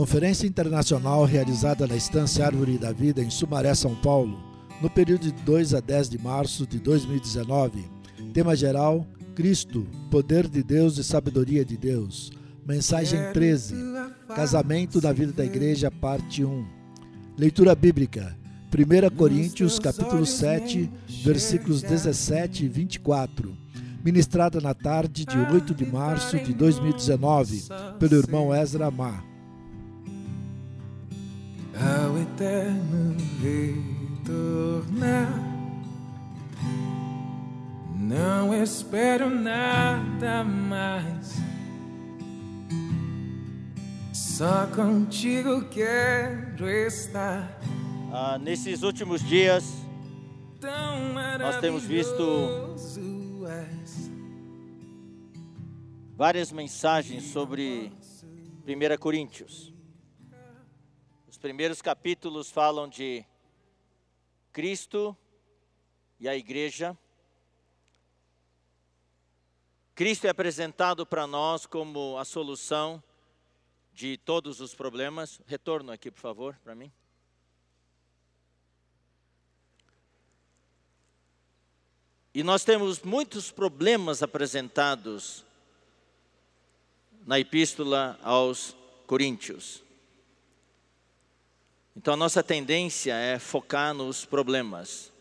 Conferência internacional realizada na Estância Árvore da Vida em Sumaré, São Paulo, no período de 2 a 10 de março de 2019. Tema geral: Cristo, poder de Deus e sabedoria de Deus. Mensagem 13: Casamento na vida da igreja, parte 1. Leitura bíblica: 1 Coríntios, capítulo 7, versículos 17 e 24. Ministrada na tarde de 8 de março de 2019, pelo irmão Ezra Amar ao eterno retornar. Não espero nada mais. Só contigo quero estar. Ah, nesses últimos dias, nós temos visto várias mensagens sobre 1 Coríntios primeiros capítulos falam de Cristo e a igreja. Cristo é apresentado para nós como a solução de todos os problemas. Retorno aqui, por favor, para mim. E nós temos muitos problemas apresentados na epístola aos Coríntios. Então a nossa tendência é focar nos problemas.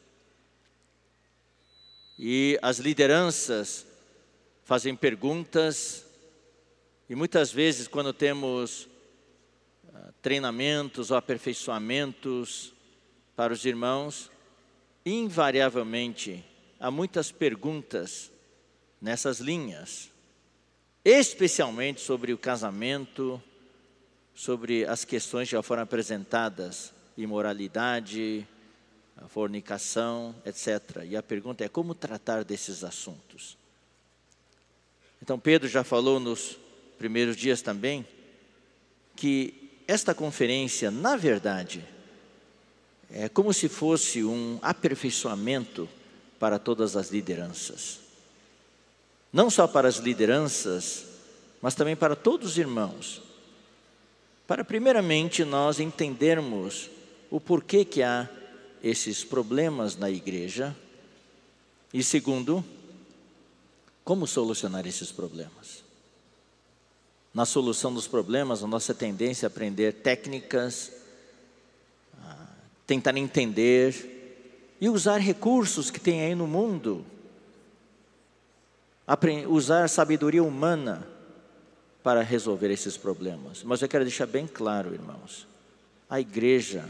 E as lideranças fazem perguntas, e muitas vezes, quando temos uh, treinamentos ou aperfeiçoamentos para os irmãos, invariavelmente há muitas perguntas nessas linhas, especialmente sobre o casamento, sobre as questões que já foram apresentadas, imoralidade, fornicação, etc. E a pergunta é como tratar desses assuntos. Então Pedro já falou nos primeiros dias também que esta conferência, na verdade, é como se fosse um aperfeiçoamento para todas as lideranças. Não só para as lideranças, mas também para todos os irmãos para primeiramente nós entendermos o porquê que há esses problemas na igreja e segundo, como solucionar esses problemas. Na solução dos problemas, a nossa tendência é aprender técnicas, tentar entender e usar recursos que tem aí no mundo, usar sabedoria humana para resolver esses problemas. Mas eu quero deixar bem claro, irmãos: a igreja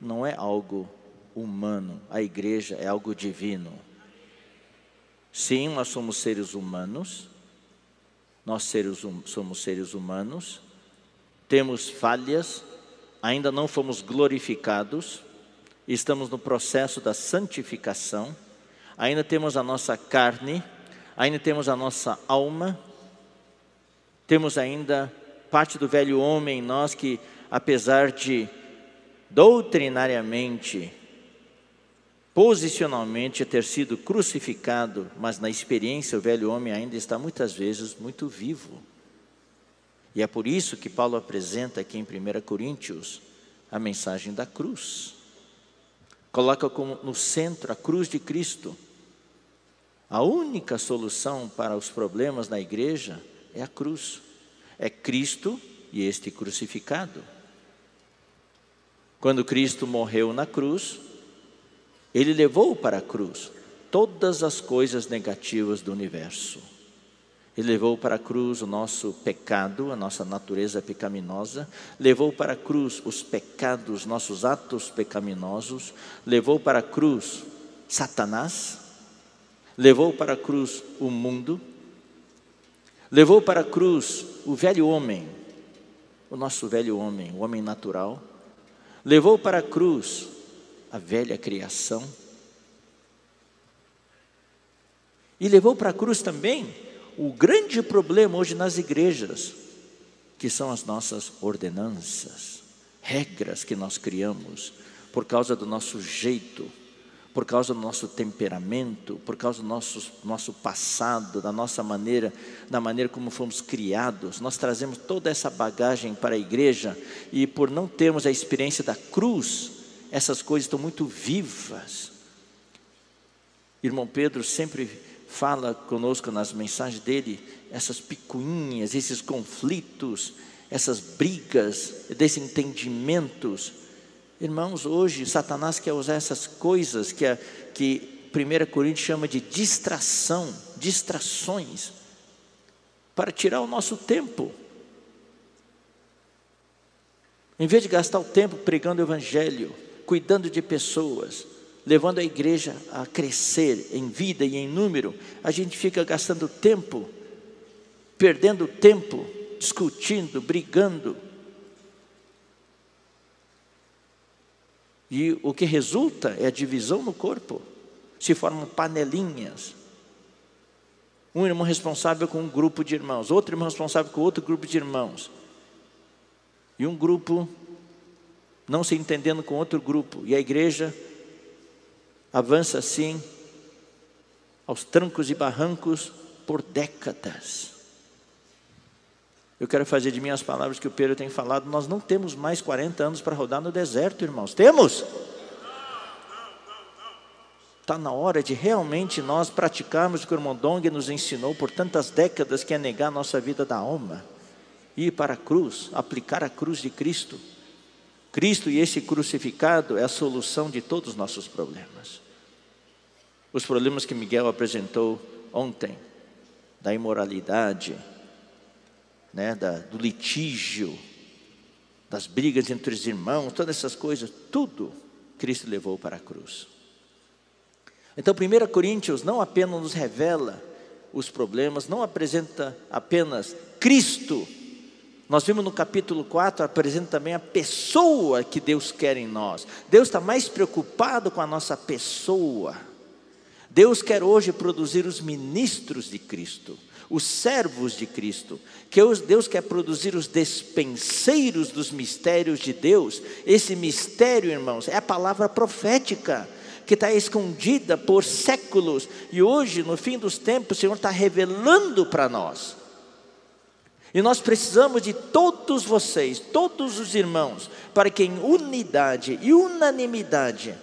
não é algo humano, a igreja é algo divino. Sim, nós somos seres humanos, nós seres, hum, somos seres humanos, temos falhas, ainda não fomos glorificados, estamos no processo da santificação, ainda temos a nossa carne, ainda temos a nossa alma, temos ainda parte do velho homem em nós que, apesar de doutrinariamente, posicionalmente ter sido crucificado, mas na experiência o velho homem ainda está muitas vezes muito vivo. E é por isso que Paulo apresenta aqui em 1 Coríntios a mensagem da cruz. Coloca como no centro a cruz de Cristo. A única solução para os problemas na igreja é a cruz. É Cristo e este crucificado. Quando Cristo morreu na cruz, ele levou para a cruz todas as coisas negativas do universo. Ele levou para a cruz o nosso pecado, a nossa natureza pecaminosa, levou para a cruz os pecados, nossos atos pecaminosos, levou para a cruz Satanás, levou para a cruz o mundo, Levou para a cruz o velho homem, o nosso velho homem, o homem natural. Levou para a cruz a velha criação. E levou para a cruz também o grande problema hoje nas igrejas, que são as nossas ordenanças, regras que nós criamos por causa do nosso jeito por causa do nosso temperamento, por causa do nosso, nosso passado, da nossa maneira, da maneira como fomos criados. Nós trazemos toda essa bagagem para a igreja e por não termos a experiência da cruz, essas coisas estão muito vivas. Irmão Pedro sempre fala conosco nas mensagens dele essas picuinhas, esses conflitos, essas brigas, desentendimentos Irmãos, hoje Satanás quer usar essas coisas que, a, que 1 Coríntios chama de distração, distrações, para tirar o nosso tempo. Em vez de gastar o tempo pregando o Evangelho, cuidando de pessoas, levando a igreja a crescer em vida e em número, a gente fica gastando tempo, perdendo tempo, discutindo, brigando, E o que resulta é a divisão no corpo. Se formam panelinhas. Um irmão responsável com um grupo de irmãos, outro irmão responsável com outro grupo de irmãos. E um grupo não se entendendo com outro grupo. E a igreja avança assim, aos trancos e barrancos, por décadas. Eu quero fazer de minhas palavras que o Pedro tem falado. Nós não temos mais 40 anos para rodar no deserto, irmãos. Temos? Está na hora de realmente nós praticarmos o que o irmão Dong nos ensinou por tantas décadas, que é negar a nossa vida da alma, ir para a cruz, aplicar a cruz de Cristo. Cristo e esse crucificado é a solução de todos os nossos problemas. Os problemas que Miguel apresentou ontem, da imoralidade, né, da, do litígio, das brigas entre os irmãos, todas essas coisas, tudo Cristo levou para a cruz. Então, 1 Coríntios não apenas nos revela os problemas, não apresenta apenas Cristo, nós vimos no capítulo 4, apresenta também a pessoa que Deus quer em nós. Deus está mais preocupado com a nossa pessoa. Deus quer hoje produzir os ministros de Cristo os servos de Cristo, que Deus quer produzir os despenseiros dos mistérios de Deus. Esse mistério, irmãos, é a palavra profética que está escondida por séculos e hoje, no fim dos tempos, o Senhor está revelando para nós. E nós precisamos de todos vocês, todos os irmãos, para que em unidade e unanimidade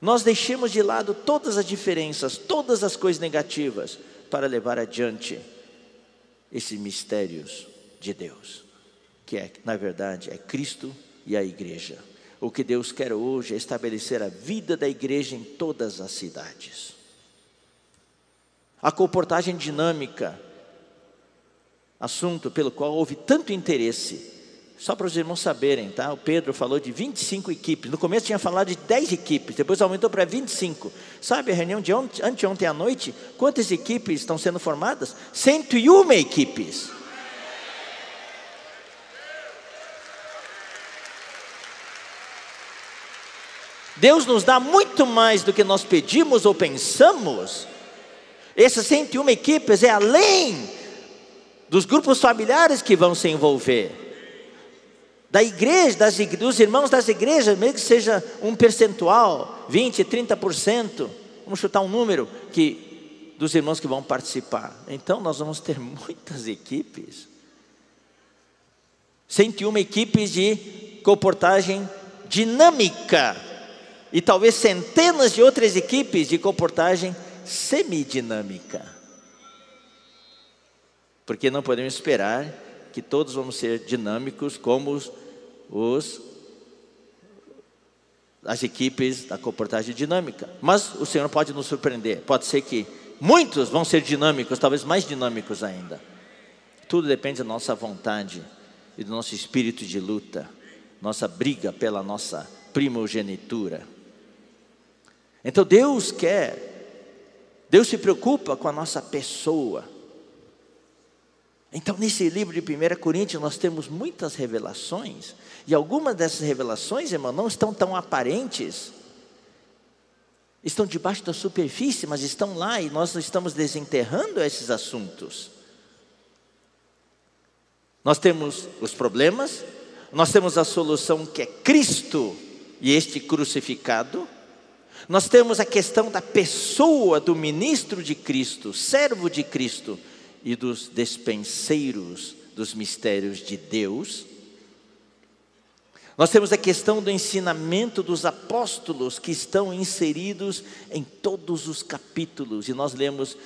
nós deixemos de lado todas as diferenças, todas as coisas negativas para levar adiante esses mistérios de Deus, que é, na verdade, é Cristo e a igreja. O que Deus quer hoje é estabelecer a vida da igreja em todas as cidades. A comportagem dinâmica, assunto pelo qual houve tanto interesse só para os irmãos saberem, tá? O Pedro falou de 25 equipes. No começo tinha falado de 10 equipes, depois aumentou para 25. Sabe a reunião de ontem, anteontem à noite? Quantas equipes estão sendo formadas? 101 equipes. Deus nos dá muito mais do que nós pedimos ou pensamos. Essas 101 equipes é além dos grupos familiares que vão se envolver da igreja, das, dos irmãos das igrejas, mesmo que seja um percentual, 20, 30%, vamos chutar um número que dos irmãos que vão participar. Então nós vamos ter muitas equipes. 101 equipes de comportagem dinâmica e talvez centenas de outras equipes de comportagem semidinâmica. Porque não podemos esperar que todos vamos ser dinâmicos como os, os as equipes da comportagem dinâmica. Mas o Senhor pode nos surpreender. Pode ser que muitos vão ser dinâmicos, talvez mais dinâmicos ainda. Tudo depende da nossa vontade e do nosso espírito de luta, nossa briga pela nossa primogenitura. Então Deus quer, Deus se preocupa com a nossa pessoa. Então, nesse livro de 1 Coríntios, nós temos muitas revelações, e algumas dessas revelações, irmão, não estão tão aparentes, estão debaixo da superfície, mas estão lá e nós estamos desenterrando esses assuntos. Nós temos os problemas, nós temos a solução que é Cristo e este crucificado, Nós temos a questão da pessoa do ministro de Cristo, servo de Cristo e dos despenseiros dos mistérios de Deus. Nós temos a questão do ensinamento dos apóstolos que estão inseridos em todos os capítulos, e nós lemos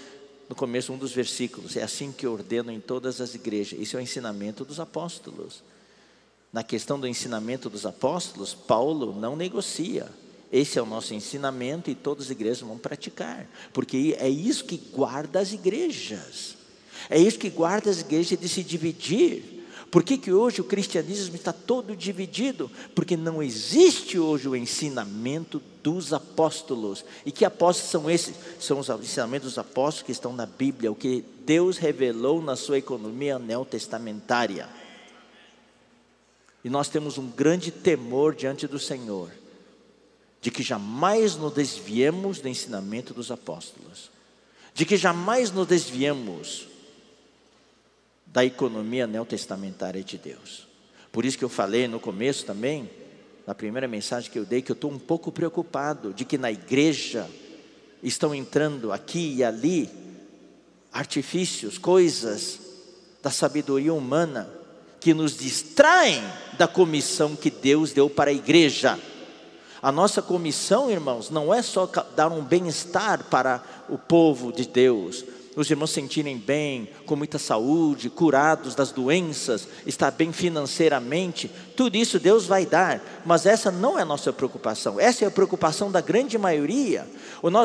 no começo um dos versículos: é assim que ordeno em todas as igrejas. Isso é o ensinamento dos apóstolos. Na questão do ensinamento dos apóstolos, Paulo não negocia. Esse é o nosso ensinamento e todas as igrejas vão praticar, porque é isso que guarda as igrejas. É isso que guarda as igrejas de se dividir. Por que, que hoje o cristianismo está todo dividido? Porque não existe hoje o ensinamento dos apóstolos. E que apóstolos são esses? São os ensinamentos dos apóstolos que estão na Bíblia, o que Deus revelou na sua economia neotestamentária. E nós temos um grande temor diante do Senhor, de que jamais nos desviemos do ensinamento dos apóstolos, de que jamais nos desviemos da economia neotestamentária de Deus. Por isso que eu falei no começo também, na primeira mensagem que eu dei, que eu estou um pouco preocupado de que na igreja estão entrando aqui e ali artifícios, coisas da sabedoria humana que nos distraem da comissão que Deus deu para a igreja. A nossa comissão, irmãos, não é só dar um bem-estar para o povo de Deus, os irmãos sentirem bem, com muita saúde, curados das doenças, estar bem financeiramente, tudo isso Deus vai dar, mas essa não é a nossa preocupação, essa é a preocupação da grande maioria.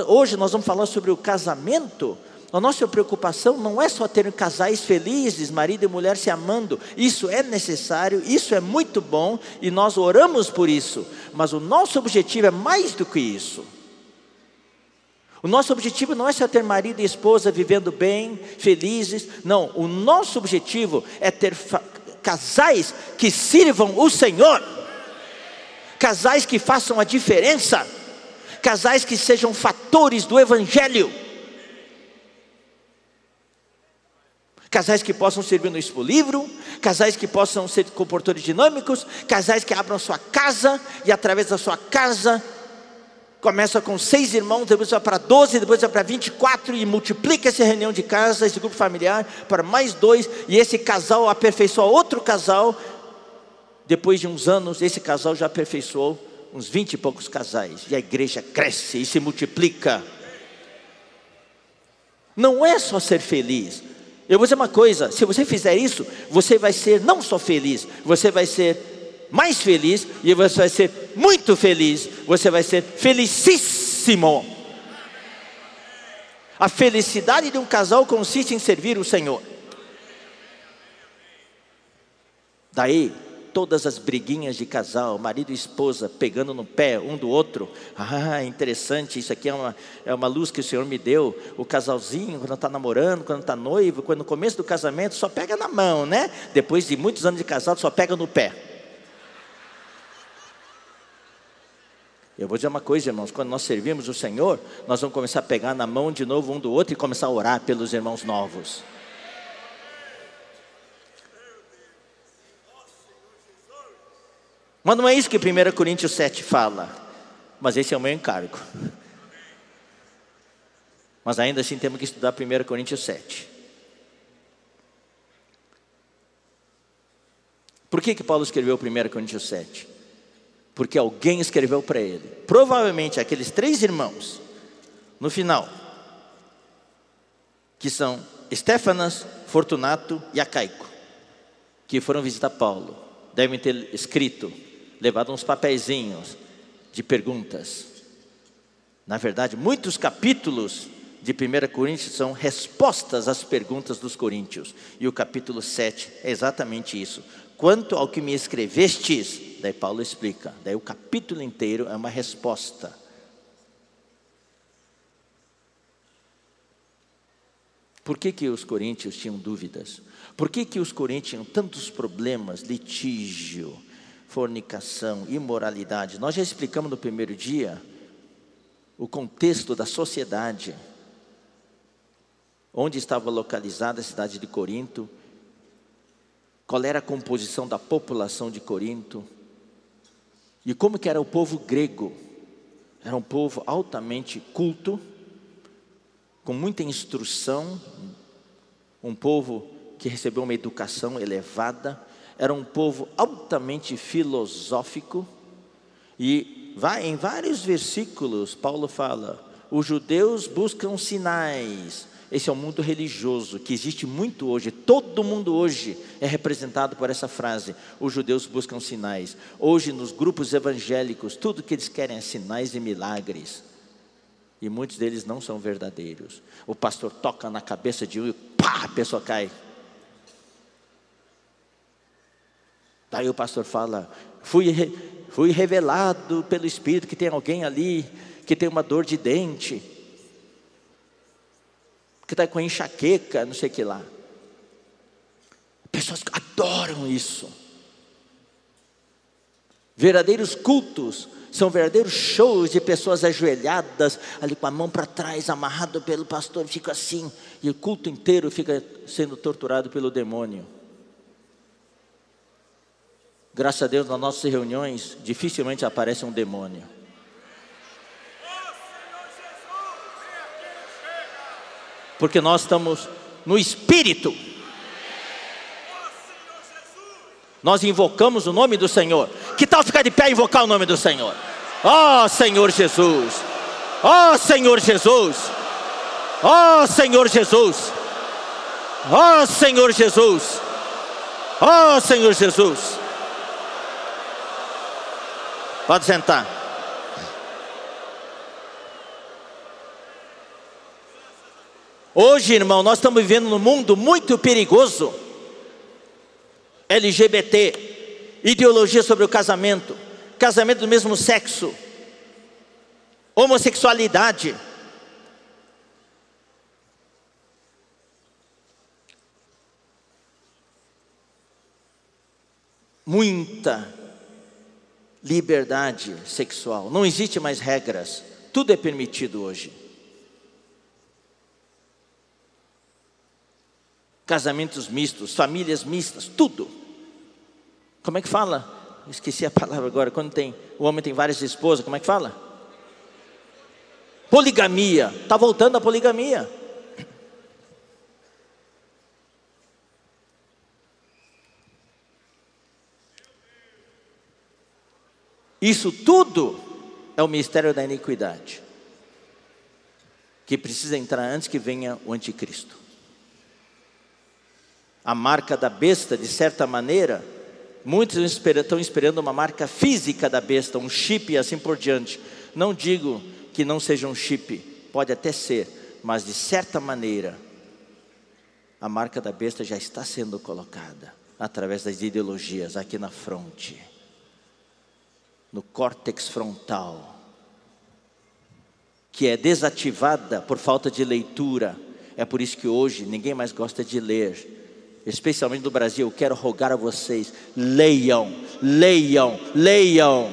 Hoje nós vamos falar sobre o casamento. A nossa preocupação não é só ter casais felizes, marido e mulher se amando, isso é necessário, isso é muito bom e nós oramos por isso, mas o nosso objetivo é mais do que isso. O nosso objetivo não é só ter marido e esposa vivendo bem, felizes. Não, o nosso objetivo é ter casais que sirvam o Senhor, casais que façam a diferença, casais que sejam fatores do Evangelho. Casais que possam servir no Expo Livro, casais que possam ser comportadores dinâmicos, casais que abram sua casa e através da sua casa começa com seis irmãos, depois vai para 12, depois vai para 24 e multiplica essa reunião de casa, esse grupo familiar, para mais dois, e esse casal aperfeiçoa outro casal. Depois de uns anos, esse casal já aperfeiçoou uns 20 e poucos casais, e a igreja cresce e se multiplica. Não é só ser feliz. Eu vou dizer uma coisa: se você fizer isso, você vai ser não só feliz, você vai ser mais feliz e você vai ser muito feliz, você vai ser felicíssimo. A felicidade de um casal consiste em servir o Senhor. Daí, todas as briguinhas de casal, marido e esposa pegando no pé um do outro. Ah, interessante, isso aqui é uma, é uma luz que o Senhor me deu. O casalzinho, quando está namorando, quando está noivo, quando no começo do casamento, só pega na mão, né? Depois de muitos anos de casado, só pega no pé. Eu vou dizer uma coisa, irmãos: quando nós servimos o Senhor, nós vamos começar a pegar na mão de novo um do outro e começar a orar pelos irmãos novos. Mas não é isso que 1 Coríntios 7 fala, mas esse é o meu encargo. Mas ainda assim temos que estudar 1 Coríntios 7. Por que, que Paulo escreveu 1 Coríntios 7? Porque alguém escreveu para ele. Provavelmente aqueles três irmãos, no final, que são Estéfanas, Fortunato e Acaico, que foram visitar Paulo, devem ter escrito, levado uns papeizinhos de perguntas. Na verdade, muitos capítulos de 1 Coríntios são respostas às perguntas dos coríntios. E o capítulo 7 é exatamente isso. Quanto ao que me escrevestes, Daí Paulo explica. Daí o capítulo inteiro é uma resposta. Por que, que os coríntios tinham dúvidas? Por que, que os coríntios tinham tantos problemas, litígio, fornicação, imoralidade? Nós já explicamos no primeiro dia o contexto da sociedade, onde estava localizada a cidade de Corinto, qual era a composição da população de Corinto, e como que era o povo grego? Era um povo altamente culto, com muita instrução, um povo que recebeu uma educação elevada, era um povo altamente filosófico, e vai em vários versículos, Paulo fala: os judeus buscam sinais. Esse é o mundo religioso que existe muito hoje. Todo mundo hoje é representado por essa frase: os judeus buscam sinais. Hoje, nos grupos evangélicos, tudo que eles querem é sinais e milagres. E muitos deles não são verdadeiros. O pastor toca na cabeça de um e pá, a pessoa cai. Daí o pastor fala: fui, fui revelado pelo Espírito que tem alguém ali que tem uma dor de dente, que está com enxaqueca, não sei o que lá. Pessoas adoram isso. Verdadeiros cultos são verdadeiros shows de pessoas ajoelhadas, ali com a mão para trás, amarrado pelo pastor, fica assim, e o culto inteiro fica sendo torturado pelo demônio. Graças a Deus, nas nossas reuniões, dificilmente aparece um demônio. Porque nós estamos no Espírito. Nós invocamos o nome do Senhor. Que tal ficar de pé e invocar o nome do Senhor? Ó oh, Senhor Jesus! Ó oh, Senhor Jesus! Ó oh, Senhor Jesus! Ó Senhor Jesus! Ó Senhor Jesus! Pode sentar. Hoje, irmão, nós estamos vivendo num mundo muito perigoso. LGBT, ideologia sobre o casamento, casamento do mesmo sexo, homossexualidade. Muita liberdade sexual. Não existe mais regras. Tudo é permitido hoje. Casamentos mistos, famílias mistas, tudo. Como é que fala? Esqueci a palavra agora. Quando tem o homem tem várias esposas, como é que fala? Poligamia. Está voltando a poligamia. Isso tudo é o mistério da iniquidade, que precisa entrar antes que venha o anticristo. A marca da besta, de certa maneira, muitos estão esperando uma marca física da besta, um chip e assim por diante. Não digo que não seja um chip, pode até ser, mas de certa maneira, a marca da besta já está sendo colocada através das ideologias aqui na fronte no córtex frontal, que é desativada por falta de leitura. É por isso que hoje ninguém mais gosta de ler, especialmente no Brasil. Eu quero rogar a vocês: leiam, leiam, leiam,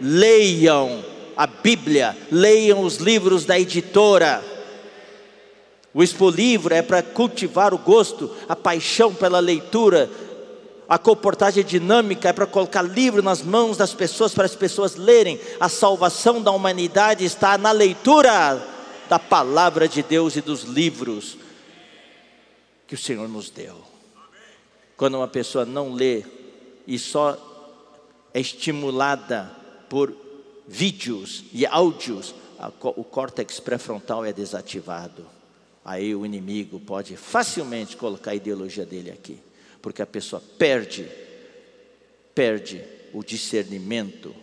leiam a Bíblia, leiam os livros da editora. O expolivro é para cultivar o gosto, a paixão pela leitura, a comportagem dinâmica é para colocar livro nas mãos das pessoas, para as pessoas lerem. A salvação da humanidade está na leitura da palavra de Deus e dos livros que o Senhor nos deu. Quando uma pessoa não lê e só é estimulada por vídeos e áudios, o córtex pré-frontal é desativado. Aí o inimigo pode facilmente colocar a ideologia dele aqui porque a pessoa perde, perde o discernimento,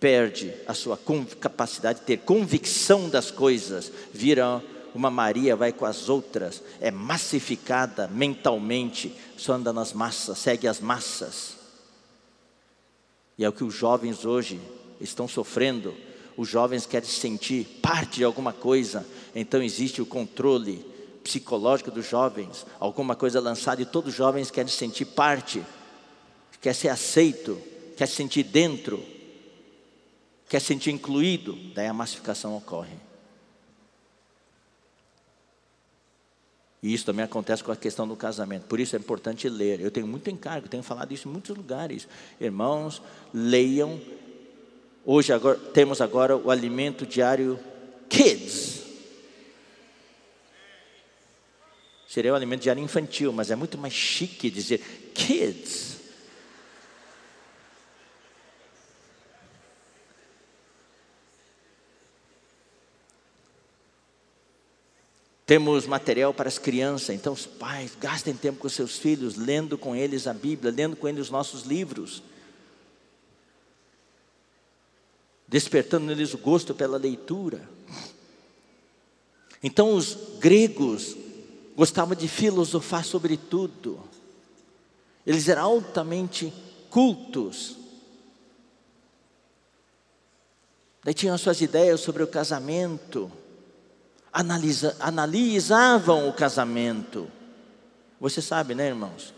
perde a sua capacidade de ter convicção das coisas, vira uma Maria, vai com as outras, é massificada mentalmente, só anda nas massas, segue as massas. E é o que os jovens hoje estão sofrendo. Os jovens querem sentir parte de alguma coisa, então existe o controle, psicológico dos jovens, alguma coisa lançada e todos os jovens querem sentir parte, quer ser aceito, quer se sentir dentro, quer se sentir incluído, daí a massificação ocorre. E isso também acontece com a questão do casamento. Por isso é importante ler. Eu tenho muito encargo, tenho falado isso em muitos lugares. Irmãos, leiam Hoje agora, temos agora o alimento diário Kids. Seria o alimento diário infantil, mas é muito mais chique dizer Kids. Temos material para as crianças, então os pais gastem tempo com seus filhos, lendo com eles a Bíblia, lendo com eles os nossos livros. Despertando neles o gosto pela leitura. Então os gregos gostavam de filosofar sobre tudo. Eles eram altamente cultos. Daí tinham suas ideias sobre o casamento analisa, analisavam o casamento. Você sabe, né, irmãos?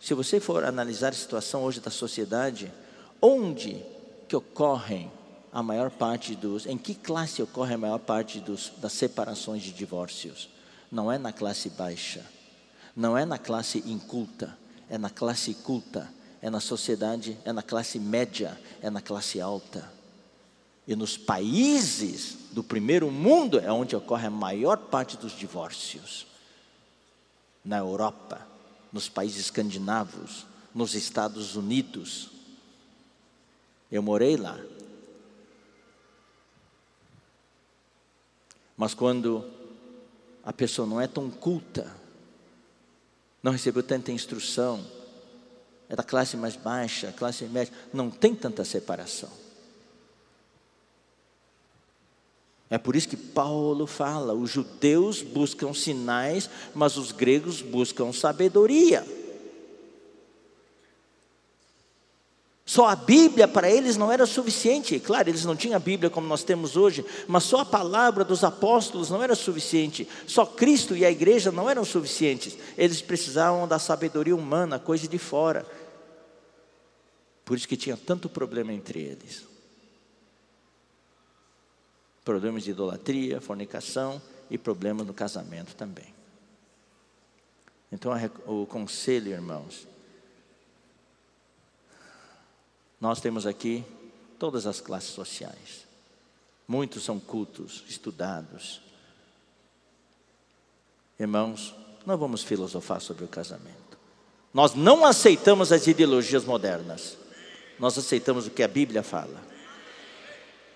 Se você for analisar a situação hoje da sociedade, onde que ocorrem a maior parte dos, em que classe ocorre a maior parte dos, das separações de divórcios? Não é na classe baixa, não é na classe inculta, é na classe culta, é na sociedade, é na classe média, é na classe alta. E nos países do primeiro mundo é onde ocorre a maior parte dos divórcios. Na Europa, nos países escandinavos, nos Estados Unidos. Eu morei lá. Mas quando a pessoa não é tão culta, não recebeu tanta instrução, é da classe mais baixa, classe média, não tem tanta separação. É por isso que Paulo fala: os judeus buscam sinais, mas os gregos buscam sabedoria. Só a Bíblia para eles não era suficiente. Claro, eles não tinham a Bíblia como nós temos hoje, mas só a palavra dos apóstolos não era suficiente. Só Cristo e a igreja não eram suficientes. Eles precisavam da sabedoria humana, coisa de fora. Por isso que tinha tanto problema entre eles problemas de idolatria, fornicação e problemas no casamento também. Então, o conselho, irmãos, nós temos aqui todas as classes sociais. Muitos são cultos, estudados. Irmãos, não vamos filosofar sobre o casamento. Nós não aceitamos as ideologias modernas. Nós aceitamos o que a Bíblia fala.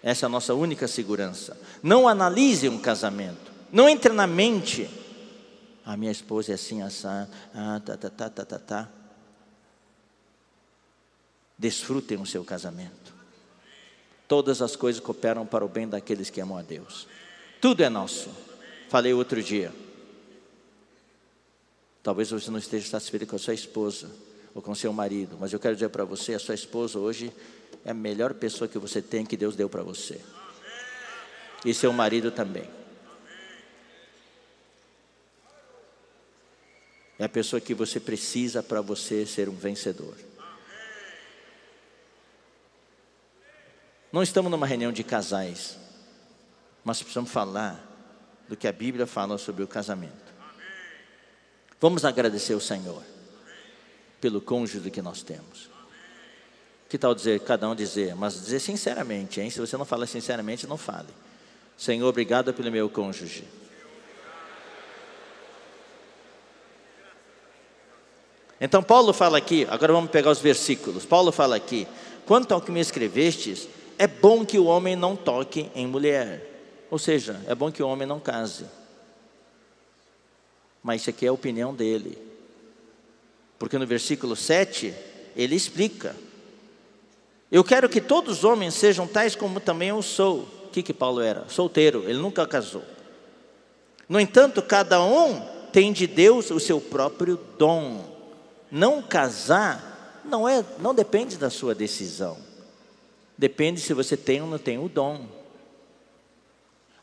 Essa é a nossa única segurança. Não analise um casamento. Não entre na mente. A minha esposa é assim, assada. Ah, tá, tá, tá, tá, tá, tá. Desfrutem o seu casamento. Todas as coisas cooperam para o bem daqueles que amam a Deus. Tudo é nosso. Falei outro dia. Talvez você não esteja satisfeito com a sua esposa ou com seu marido, mas eu quero dizer para você, a sua esposa hoje é a melhor pessoa que você tem que Deus deu para você. E seu marido também. É a pessoa que você precisa para você ser um vencedor. Não estamos numa reunião de casais, mas precisamos falar do que a Bíblia fala sobre o casamento. Vamos agradecer o Senhor pelo cônjuge que nós temos. Que tal dizer, cada um dizer, mas dizer sinceramente, hein? Se você não fala sinceramente, não fale. Senhor, obrigado pelo meu cônjuge. Então Paulo fala aqui, agora vamos pegar os versículos. Paulo fala aqui: quanto ao que me escrevestes, é bom que o homem não toque em mulher. Ou seja, é bom que o homem não case. Mas isso aqui é a opinião dele. Porque no versículo 7, ele explica: eu quero que todos os homens sejam tais como também eu sou. O que, que Paulo era? Solteiro, ele nunca casou. No entanto, cada um tem de Deus o seu próprio dom. Não casar não é, não depende da sua decisão. Depende se você tem ou não tem o dom.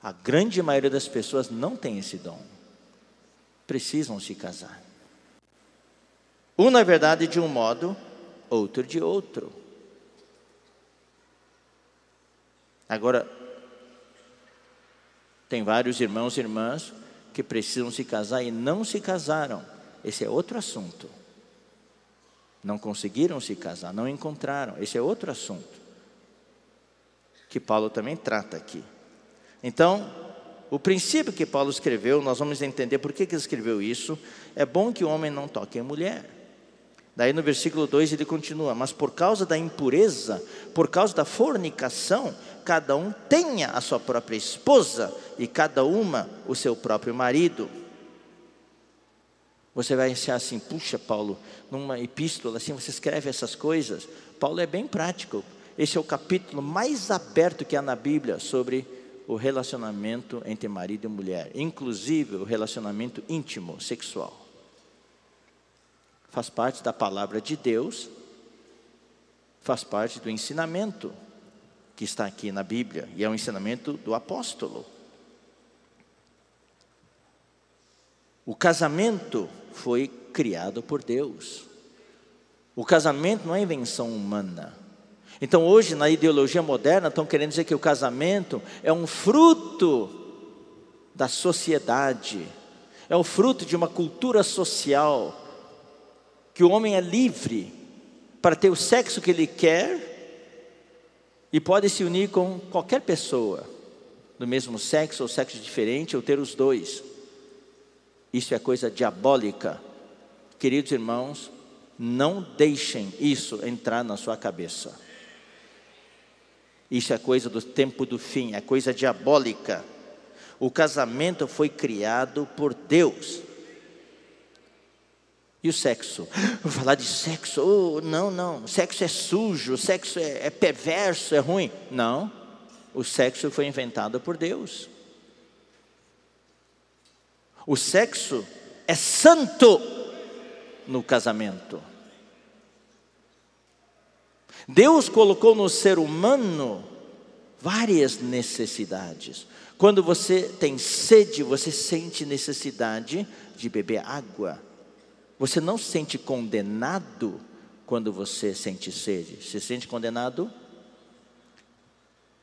A grande maioria das pessoas não tem esse dom. Precisam se casar. Um, na verdade, de um modo, outro de outro. Agora, tem vários irmãos e irmãs que precisam se casar e não se casaram. Esse é outro assunto. Não conseguiram se casar, não encontraram. Esse é outro assunto. que Paulo também trata aqui. Então, o princípio que Paulo escreveu, nós vamos entender por que, que ele escreveu isso. É bom que o homem não toque em mulher. Daí no versículo 2 ele continua: Mas por causa da impureza, por causa da fornicação, cada um tenha a sua própria esposa e cada uma o seu próprio marido. Você vai achar assim, puxa, Paulo, numa epístola assim, você escreve essas coisas. Paulo é bem prático. Esse é o capítulo mais aberto que há na Bíblia sobre o relacionamento entre marido e mulher, inclusive o relacionamento íntimo, sexual. Faz parte da palavra de Deus, faz parte do ensinamento que está aqui na Bíblia, e é o ensinamento do apóstolo. O casamento foi criado por Deus. O casamento não é invenção humana. Então, hoje, na ideologia moderna, estão querendo dizer que o casamento é um fruto da sociedade, é o fruto de uma cultura social, que o homem é livre para ter o sexo que ele quer e pode se unir com qualquer pessoa do mesmo sexo ou sexo diferente, ou ter os dois. Isso é coisa diabólica. Queridos irmãos, não deixem isso entrar na sua cabeça. Isso é coisa do tempo do fim, é coisa diabólica. O casamento foi criado por Deus. E o sexo? Vou falar de sexo? Oh, não, não. Sexo é sujo, sexo é, é perverso, é ruim. Não. O sexo foi inventado por Deus. O sexo é santo no casamento. Deus colocou no ser humano várias necessidades. Quando você tem sede, você sente necessidade de beber água. Você não se sente condenado quando você sente sede. Se sente condenado?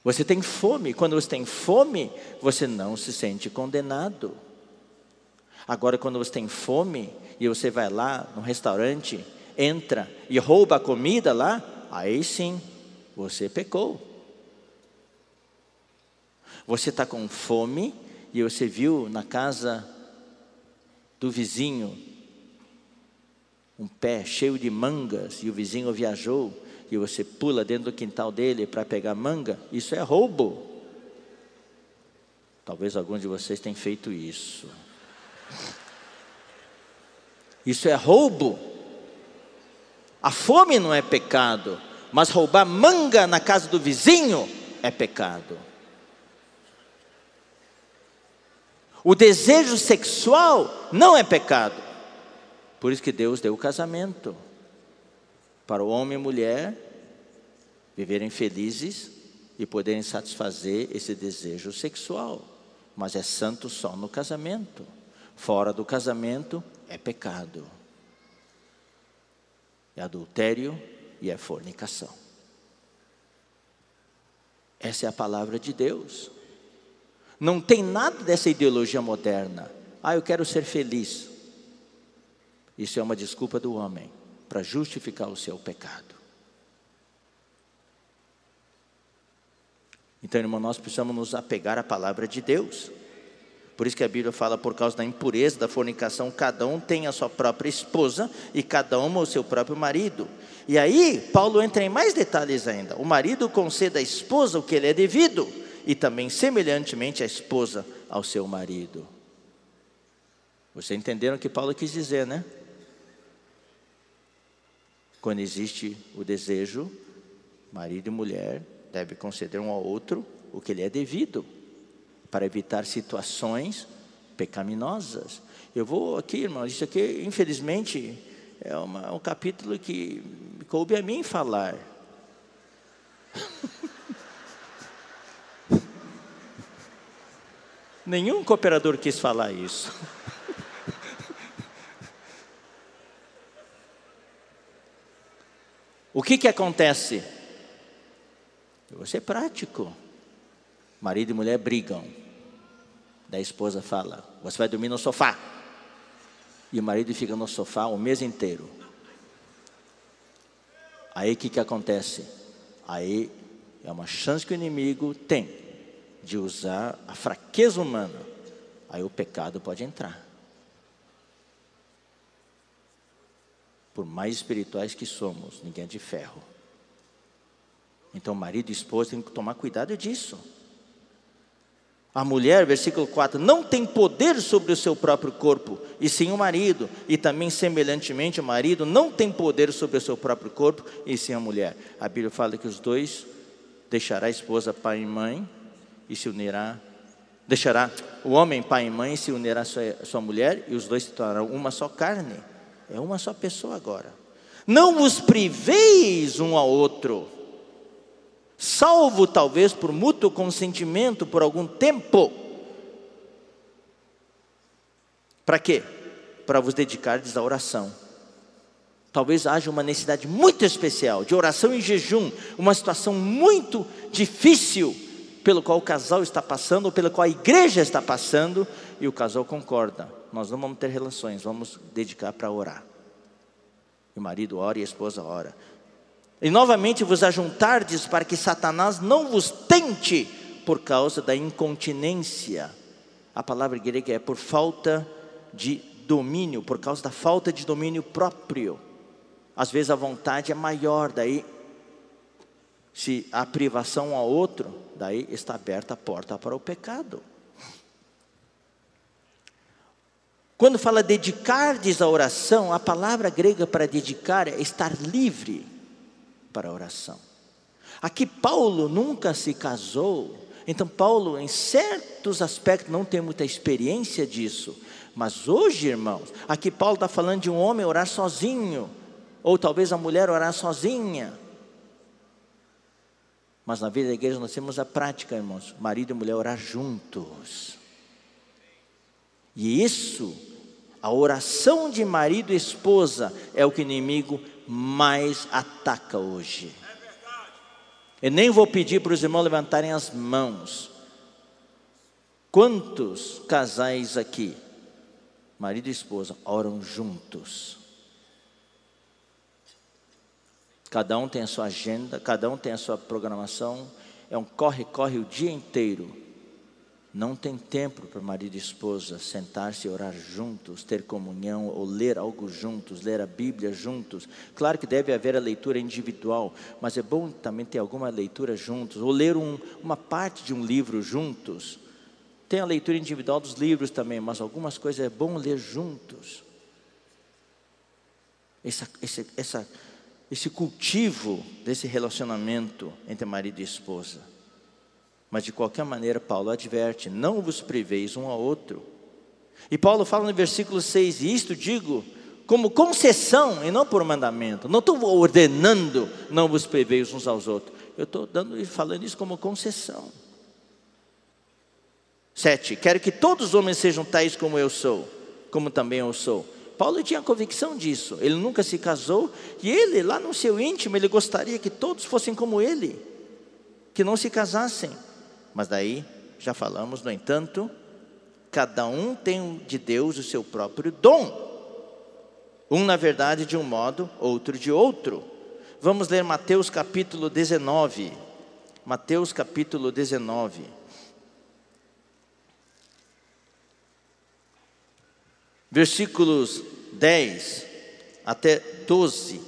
Você tem fome. Quando você tem fome, você não se sente condenado. Agora, quando você tem fome e você vai lá no restaurante, entra e rouba a comida lá, aí sim, você pecou. Você está com fome e você viu na casa do vizinho um pé cheio de mangas e o vizinho viajou e você pula dentro do quintal dele para pegar manga, isso é roubo. Talvez alguns de vocês tenham feito isso. Isso é roubo. A fome não é pecado, mas roubar manga na casa do vizinho é pecado. O desejo sexual não é pecado. Por isso que Deus deu o casamento para o homem e mulher viverem felizes e poderem satisfazer esse desejo sexual. Mas é santo só no casamento. Fora do casamento é pecado. É adultério e é fornicação. Essa é a palavra de Deus. Não tem nada dessa ideologia moderna. Ah, eu quero ser feliz. Isso é uma desculpa do homem para justificar o seu pecado. Então, irmão, nós precisamos nos apegar à palavra de Deus. Por isso que a Bíblia fala, por causa da impureza, da fornicação, cada um tem a sua própria esposa e cada uma o seu próprio marido. E aí, Paulo entra em mais detalhes ainda. O marido conceda à esposa o que ele é devido, e também, semelhantemente, a esposa ao seu marido. Vocês entenderam o que Paulo quis dizer, né? Quando existe o desejo, marido e mulher devem conceder um ao outro o que lhe é devido para evitar situações pecaminosas. Eu vou aqui, irmãos, isso aqui, infelizmente, é uma, um capítulo que coube a mim falar. Nenhum cooperador quis falar isso. O que que acontece? Eu vou ser prático. Marido e mulher brigam. Daí a esposa fala: Você vai dormir no sofá. E o marido fica no sofá o mês inteiro. Aí o que, que acontece? Aí É uma chance que o inimigo tem de usar a fraqueza humana. Aí o pecado pode entrar. Por mais espirituais que somos, ninguém é de ferro. Então, marido e esposa têm que tomar cuidado disso. A mulher, versículo 4, não tem poder sobre o seu próprio corpo, e sim o marido, e também semelhantemente o marido não tem poder sobre o seu próprio corpo, e sim a mulher. A Bíblia fala que os dois deixará a esposa pai e mãe e se unirá, deixará o homem pai e mãe e se unirá a sua, a sua mulher, e os dois se tornarão uma só carne. É uma só pessoa agora. Não vos priveis um ao outro salvo talvez por mútuo consentimento por algum tempo. Para quê? Para vos dedicardes à oração. Talvez haja uma necessidade muito especial de oração e jejum, uma situação muito difícil pelo qual o casal está passando, ou pela qual a igreja está passando, e o casal concorda. Nós não vamos ter relações, vamos dedicar para orar. E o marido ora e a esposa ora. E novamente vos ajuntardes para que Satanás não vos tente por causa da incontinência. A palavra grega é por falta de domínio, por causa da falta de domínio próprio. Às vezes a vontade é maior, daí se há privação a outro, daí está aberta a porta para o pecado. Quando fala dedicar-des à oração, a palavra grega para dedicar é estar livre para a oração. Aqui Paulo nunca se casou, então Paulo, em certos aspectos, não tem muita experiência disso. Mas hoje, irmãos, aqui Paulo está falando de um homem orar sozinho, ou talvez a mulher orar sozinha. Mas na vida da igreja nós temos a prática, irmãos, marido e mulher orar juntos. E isso, a oração de marido e esposa, é o que o inimigo mais ataca hoje. Eu nem vou pedir para os irmãos levantarem as mãos. Quantos casais aqui, marido e esposa, oram juntos? Cada um tem a sua agenda, cada um tem a sua programação, é um corre-corre o dia inteiro. Não tem tempo para marido e esposa sentar-se e orar juntos, ter comunhão ou ler algo juntos, ler a Bíblia juntos. Claro que deve haver a leitura individual, mas é bom também ter alguma leitura juntos, ou ler um, uma parte de um livro juntos. Tem a leitura individual dos livros também, mas algumas coisas é bom ler juntos. Essa, essa, esse cultivo desse relacionamento entre marido e esposa. Mas de qualquer maneira, Paulo adverte: não vos priveis um ao outro. E Paulo fala no versículo 6: e isto digo como concessão e não por mandamento. Não estou ordenando, não vos priveis uns aos outros. Eu estou dando, falando isso como concessão. Sete, quero que todos os homens sejam tais como eu sou, como também eu sou. Paulo tinha convicção disso. Ele nunca se casou e ele, lá no seu íntimo, ele gostaria que todos fossem como ele, que não se casassem. Mas daí, já falamos, no entanto, cada um tem de Deus o seu próprio dom. Um, na verdade, de um modo, outro de outro. Vamos ler Mateus capítulo 19. Mateus capítulo 19. Versículos 10 até 12.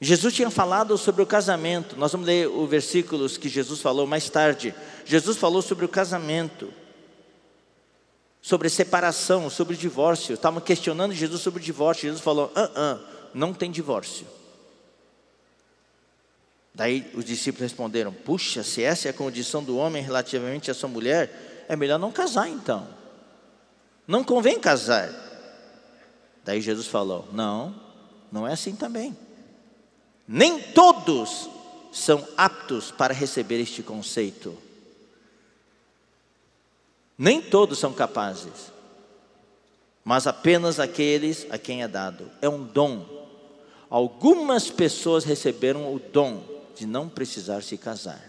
Jesus tinha falado sobre o casamento. Nós vamos ler os versículos que Jesus falou mais tarde. Jesus falou sobre o casamento, sobre separação, sobre divórcio. Estavam questionando Jesus sobre o divórcio. Jesus falou: ah, ah, não tem divórcio. Daí os discípulos responderam: Puxa, se essa é a condição do homem relativamente à sua mulher, é melhor não casar então. Não convém casar. Daí Jesus falou: Não, não é assim também. Nem todos são aptos para receber este conceito. Nem todos são capazes, mas apenas aqueles a quem é dado. É um dom. Algumas pessoas receberam o dom de não precisar se casar,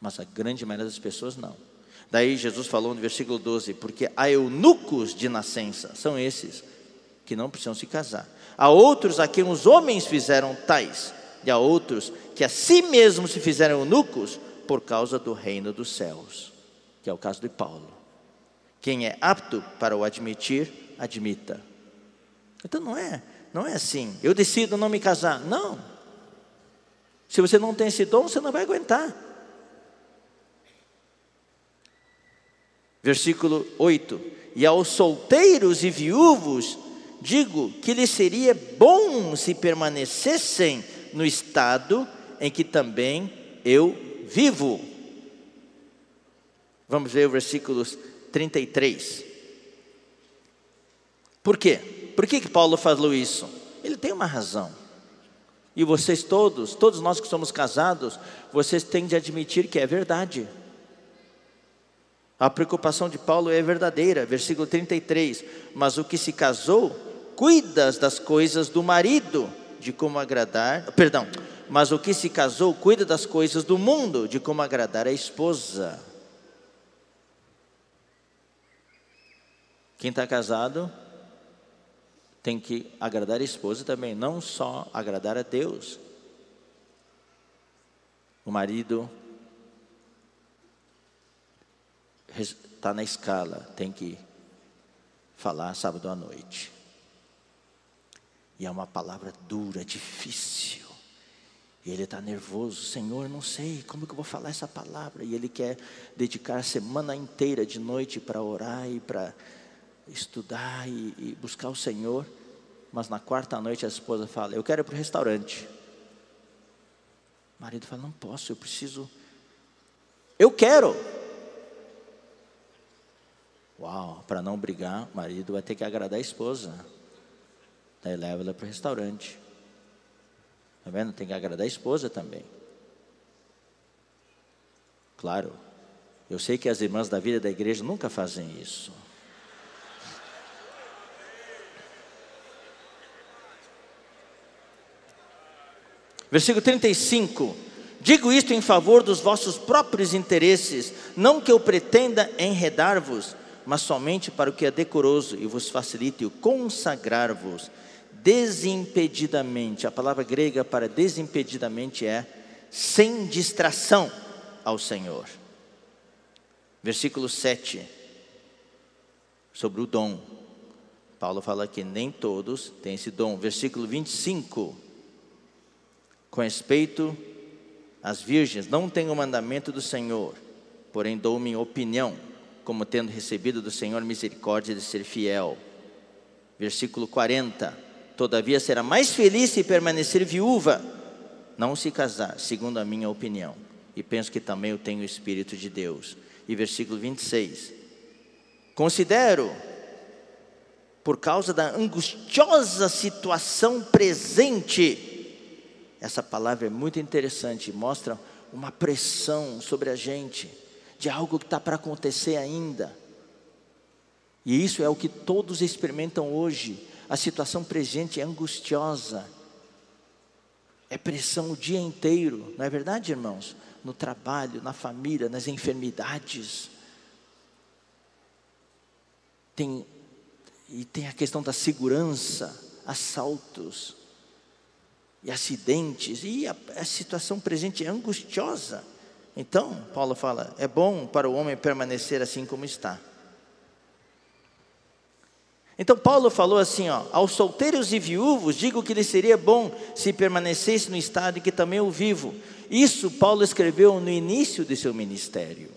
mas a grande maioria das pessoas não. Daí Jesus falou no versículo 12: porque há eunucos de nascença, são esses que não precisam se casar. Há outros a quem os homens fizeram tais, e a outros que a si mesmos se fizeram eunucos por causa do reino dos céus, que é o caso de Paulo. Quem é apto para o admitir, admita. Então não é, não é assim. Eu decido não me casar. Não. Se você não tem esse dom, você não vai aguentar. Versículo 8: E aos solteiros e viúvos digo que lhes seria bom se permanecessem no estado em que também eu vivo. Vamos ver o versículo 33. Por quê? Por que, que Paulo falou isso? Ele tem uma razão. E vocês todos, todos nós que somos casados, vocês têm de admitir que é verdade. A preocupação de Paulo é verdadeira, versículo 33. Mas o que se casou, cuida das coisas do marido, de como agradar, perdão, mas o que se casou, cuida das coisas do mundo, de como agradar a esposa. Quem está casado tem que agradar a esposa também, não só agradar a Deus. O marido está na escala, tem que falar sábado à noite. E é uma palavra dura, difícil. E ele está nervoso, Senhor, não sei como que eu vou falar essa palavra. E ele quer dedicar a semana inteira de noite para orar e para estudar e, e, buscar o Senhor. Mas na quarta noite a esposa fala: Eu quero ir para o restaurante. O marido fala: Não posso, eu preciso. Eu quero. Uau, para não brigar, o marido vai ter que agradar a esposa. Daí leva ela para o restaurante. Está vendo? Tem que agradar a esposa também. Claro, eu sei que as irmãs da vida da igreja nunca fazem isso. Versículo 35. Digo isto em favor dos vossos próprios interesses, não que eu pretenda enredar-vos, mas somente para o que é decoroso e vos facilite o consagrar-vos desimpedidamente. A palavra grega para desimpedidamente é sem distração ao Senhor. Versículo 7, sobre o dom. Paulo fala que nem todos têm esse dom. Versículo 25, com respeito às virgens, não tenho o mandamento do Senhor, porém dou minha opinião como tendo recebido do Senhor misericórdia de ser fiel. Versículo 40: Todavia será mais feliz se permanecer viúva, não se casar, segundo a minha opinião. E penso que também eu tenho o Espírito de Deus. E versículo 26: Considero, por causa da angustiosa situação presente, essa palavra é muito interessante, mostra uma pressão sobre a gente de algo que está para acontecer ainda. E isso é o que todos experimentam hoje. A situação presente é angustiosa. É pressão o dia inteiro, não é verdade, irmãos? No trabalho, na família, nas enfermidades. Tem, e tem a questão da segurança, assaltos e acidentes, e a, a situação presente é angustiosa. Então, Paulo fala: é bom para o homem permanecer assim como está. Então, Paulo falou assim: ó, aos solteiros e viúvos, digo que lhe seria bom se permanecesse no estado em que também eu vivo. Isso Paulo escreveu no início de seu ministério.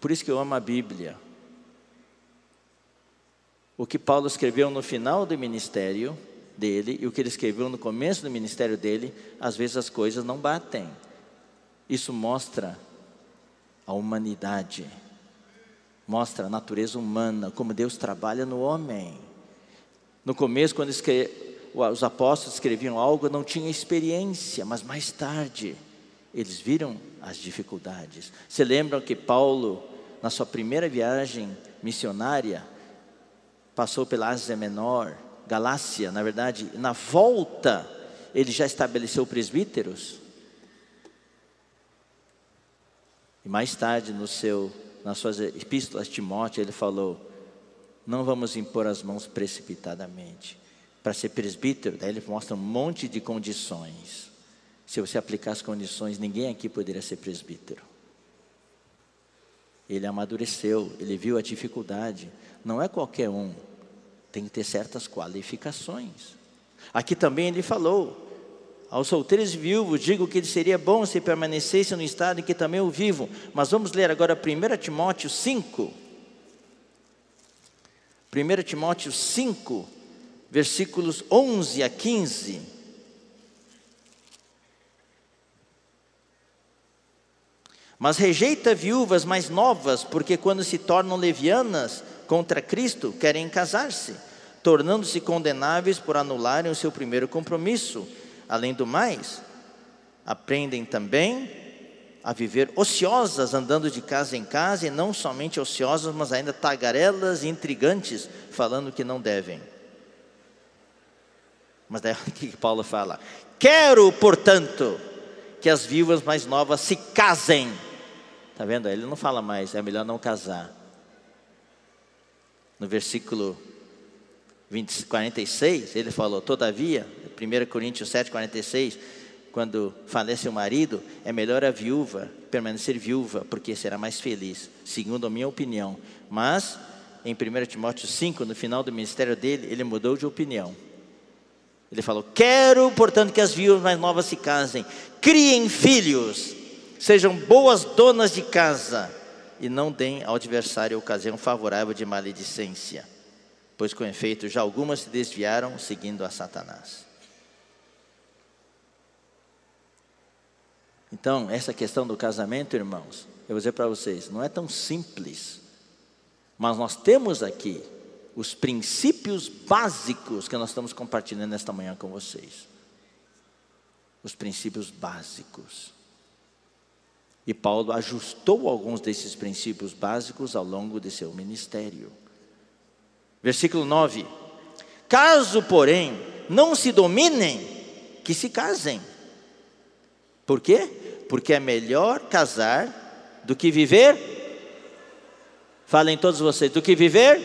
Por isso que eu amo a Bíblia. O que Paulo escreveu no final do ministério dele e o que ele escreveu no começo do ministério dele, às vezes as coisas não batem. Isso mostra a humanidade, mostra a natureza humana, como Deus trabalha no homem. No começo, quando os apóstolos escreviam algo, não tinham experiência, mas mais tarde eles viram as dificuldades. Se lembram que Paulo, na sua primeira viagem missionária, passou pela Ásia Menor, Galácia, na verdade, na volta, ele já estabeleceu presbíteros. E mais tarde, no seu, nas suas epístolas a Timóteo, ele falou: Não vamos impor as mãos precipitadamente. para ser presbítero, daí ele mostra um monte de condições. Se você aplicar as condições, ninguém aqui poderia ser presbítero. Ele amadureceu, ele viu a dificuldade. Não é qualquer um, tem que ter certas qualificações. Aqui também ele falou: aos solteiros e viúvos, digo que seria bom se permanecessem no estado em que também o vivo. Mas vamos ler agora 1 Timóteo 5. 1 Timóteo 5, versículos 11 a 15. Mas rejeita viúvas mais novas, porque quando se tornam levianas contra Cristo, querem casar-se, tornando-se condenáveis por anularem o seu primeiro compromisso. Além do mais, aprendem também a viver ociosas, andando de casa em casa, e não somente ociosas, mas ainda tagarelas e intrigantes, falando que não devem. Mas daí o que Paulo fala? Quero, portanto, que as viúvas mais novas se casem. Está vendo? Ele não fala mais, é melhor não casar. No versículo 20, 46, ele falou: Todavia, 1 Coríntios 7, 46, quando falece o marido, é melhor a viúva permanecer viúva, porque será mais feliz, segundo a minha opinião. Mas, em 1 Timóteo 5, no final do ministério dele, ele mudou de opinião. Ele falou: Quero, portanto, que as viúvas mais novas se casem, criem filhos, sejam boas donas de casa e não deem ao adversário ocasião favorável de maledicência, pois com efeito já algumas se desviaram seguindo a Satanás. Então, essa questão do casamento, irmãos, eu vou dizer para vocês, não é tão simples, mas nós temos aqui os princípios básicos que nós estamos compartilhando nesta manhã com vocês. Os princípios básicos. E Paulo ajustou alguns desses princípios básicos ao longo de seu ministério. Versículo 9: Caso, porém, não se dominem, que se casem. Por quê? Porque é melhor casar do que viver. Falem todos vocês, do que viver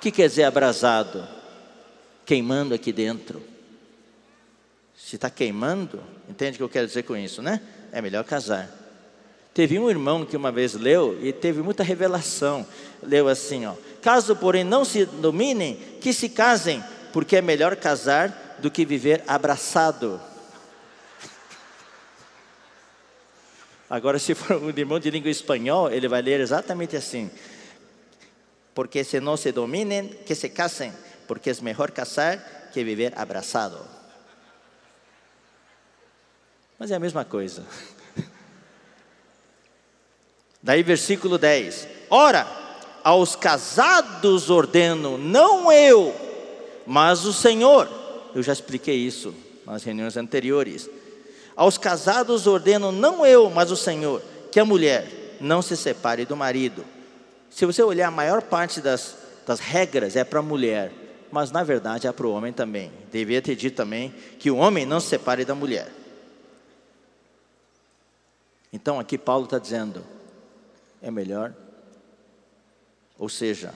que quer dizer abrasado? Queimando aqui dentro. Se está queimando, entende o que eu quero dizer com isso, né? É melhor casar. Teve um irmão que uma vez leu e teve muita revelação. Leu assim, ó: Caso, porém, não se dominem, que se casem, porque é melhor casar do que viver abraçado. Agora, se for um irmão de língua espanhol, ele vai ler exatamente assim: porque se não se dominem, que se casem, porque é melhor casar que viver abraçado. Mas é a mesma coisa. Daí, versículo 10: Ora, aos casados ordeno, não eu, mas o Senhor. Eu já expliquei isso nas reuniões anteriores. Aos casados ordeno, não eu, mas o Senhor, que a mulher não se separe do marido se você olhar, a maior parte das, das regras é para a mulher, mas na verdade é para o homem também. Devia ter dito também que o homem não se separe da mulher. Então aqui Paulo está dizendo: é melhor, ou seja,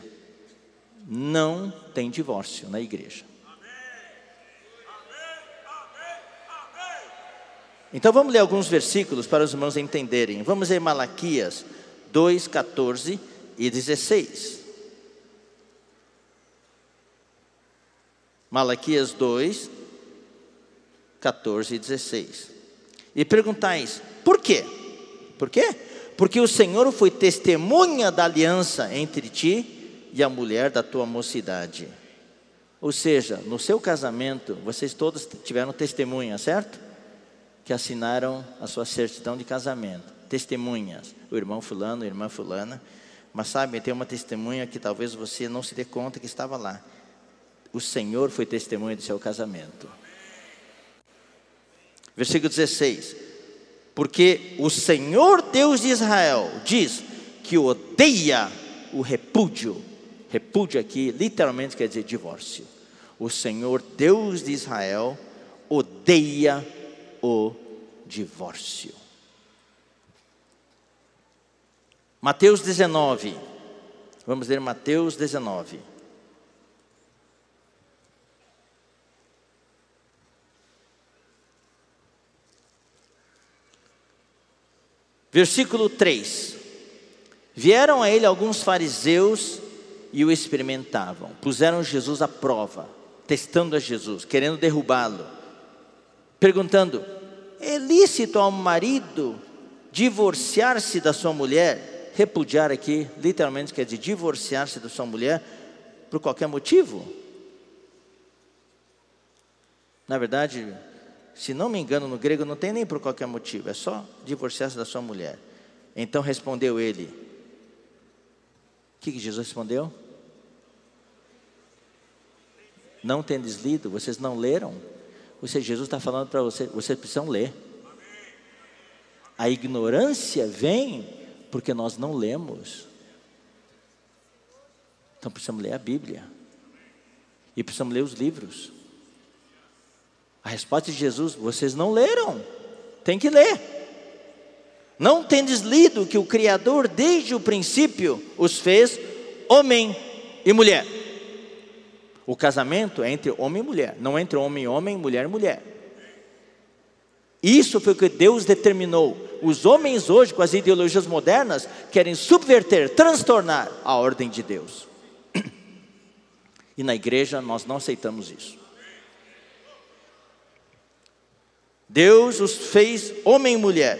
não tem divórcio na igreja. Então vamos ler alguns versículos para os irmãos entenderem. Vamos ler Malaquias 2, 14 e 16. Malaquias 2, 14 e 16. E perguntais: por quê? Por quê? Porque o Senhor foi testemunha da aliança entre ti e a mulher da tua mocidade. Ou seja, no seu casamento, vocês todos tiveram testemunha, certo? Que assinaram a sua certidão de casamento. Testemunhas. O irmão fulano, a irmã fulana. Mas sabe, tem uma testemunha que talvez você não se dê conta que estava lá. O Senhor foi testemunha do seu casamento. Versículo 16: Porque o Senhor Deus de Israel diz que odeia o repúdio. Repúdio aqui literalmente quer dizer divórcio. O Senhor Deus de Israel odeia o divórcio. Mateus 19. Vamos ler Mateus 19. Versículo 3: Vieram a ele alguns fariseus e o experimentavam, puseram Jesus à prova, testando a Jesus, querendo derrubá-lo perguntando: é lícito ao marido divorciar-se da sua mulher? Repudiar aqui, literalmente quer dizer divorciar-se da sua mulher por qualquer motivo? Na verdade, se não me engano, no grego não tem nem por qualquer motivo, é só divorciar-se da sua mulher. Então respondeu ele. O que, que Jesus respondeu? Não tendes lido, vocês não leram? Ou seja, Jesus está falando para vocês, vocês precisam ler. A ignorância vem porque nós não lemos. Então precisamos ler a Bíblia. E precisamos ler os livros. A resposta de Jesus: vocês não leram, tem que ler. Não tendes lido que o Criador, desde o princípio, os fez homem e mulher. O casamento é entre homem e mulher, não entre homem e homem, mulher e mulher. Isso foi o que Deus determinou. Os homens hoje, com as ideologias modernas, querem subverter, transtornar a ordem de Deus. E na igreja nós não aceitamos isso. Deus os fez homem e mulher,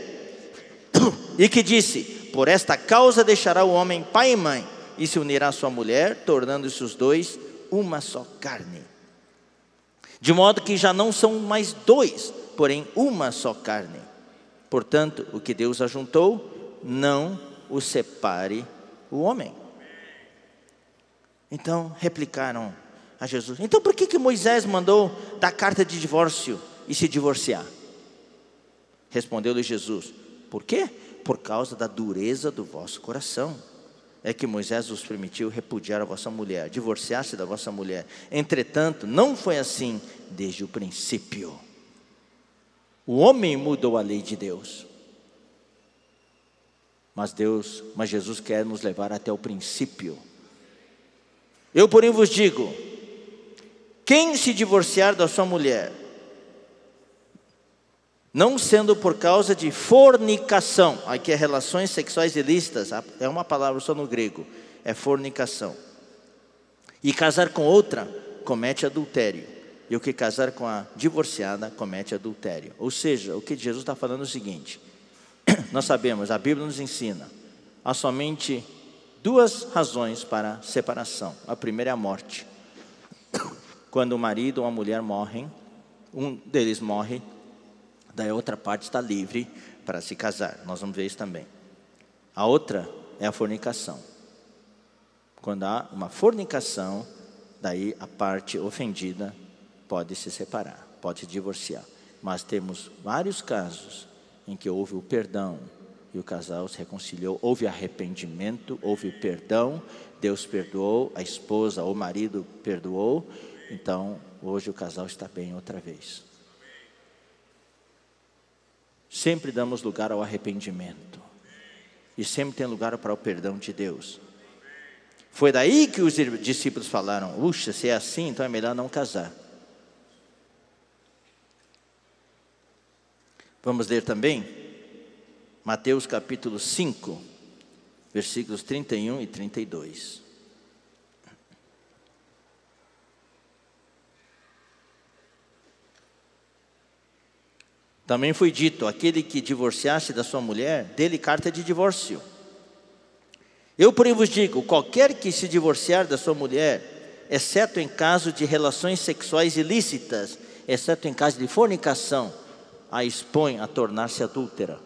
e que disse: Por esta causa deixará o homem pai e mãe, e se unirá à sua mulher, tornando-se os dois uma só carne. De modo que já não são mais dois, porém uma só carne. Portanto, o que Deus ajuntou, não o separe o homem. Então replicaram a Jesus: Então por que, que Moisés mandou dar carta de divórcio e se divorciar? Respondeu-lhe Jesus: Por quê? Por causa da dureza do vosso coração. É que Moisés vos permitiu repudiar a vossa mulher, divorciar-se da vossa mulher. Entretanto, não foi assim desde o princípio. O homem mudou a lei de Deus. Mas Deus, mas Jesus quer nos levar até o princípio. Eu, porém, vos digo: quem se divorciar da sua mulher, não sendo por causa de fornicação, aqui é relações sexuais ilícitas, é uma palavra só no grego, é fornicação. E casar com outra comete adultério. E o que casar com a divorciada comete adultério. Ou seja, o que Jesus está falando é o seguinte: nós sabemos, a Bíblia nos ensina, há somente duas razões para separação. A primeira é a morte. Quando o marido ou a mulher morrem, um deles morre, daí a outra parte está livre para se casar. Nós vamos ver isso também. A outra é a fornicação. Quando há uma fornicação, daí a parte ofendida pode se separar, pode se divorciar. Mas temos vários casos em que houve o perdão e o casal se reconciliou, houve arrependimento, houve perdão, Deus perdoou, a esposa ou o marido perdoou, então hoje o casal está bem outra vez. Sempre damos lugar ao arrependimento. E sempre tem lugar para o perdão de Deus. Foi daí que os discípulos falaram: Puxa, se é assim, então é melhor não casar. Vamos ler também Mateus capítulo 5, versículos 31 e 32. Também foi dito: aquele que divorciasse da sua mulher, dele carta de divórcio. Eu, porém, vos digo: qualquer que se divorciar da sua mulher, exceto em caso de relações sexuais ilícitas, exceto em caso de fornicação, a expõe a tornar-se adúltera.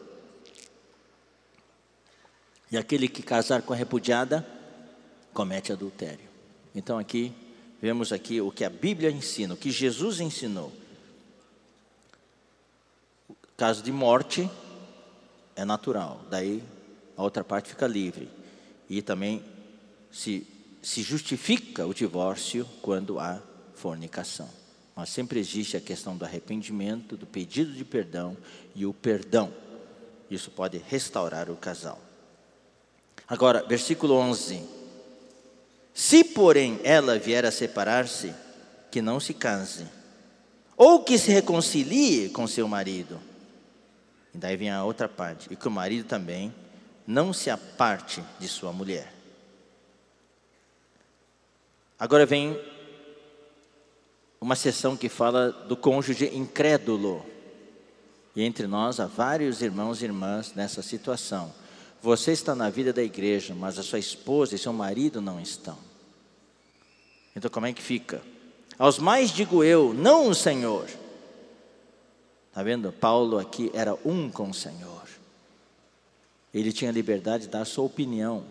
E aquele que casar com a repudiada, comete adultério. Então aqui, vemos aqui o que a Bíblia ensina, o que Jesus ensinou. Caso de morte é natural, daí a outra parte fica livre. E também se, se justifica o divórcio quando há fornicação. Mas sempre existe a questão do arrependimento, do pedido de perdão e o perdão. Isso pode restaurar o casal. Agora, versículo 11. Se, porém, ela vier a separar-se, que não se case, ou que se reconcilie com seu marido E daí vem a outra parte. E que o marido também não se aparte de sua mulher. Agora vem uma sessão que fala do cônjuge incrédulo. E entre nós há vários irmãos e irmãs nessa situação. Você está na vida da igreja, mas a sua esposa e seu marido não estão. Então como é que fica? Aos mais digo eu, não o Senhor. Está vendo? Paulo aqui era um com o Senhor. Ele tinha liberdade de dar sua opinião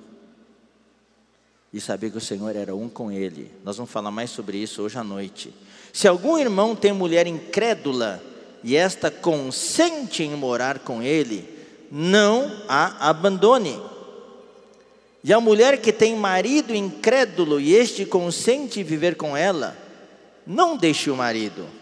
e saber que o Senhor era um com ele. Nós vamos falar mais sobre isso hoje à noite. Se algum irmão tem mulher incrédula e esta consente em morar com ele, não a abandone. E a mulher que tem marido incrédulo e este consente em viver com ela, não deixe o marido.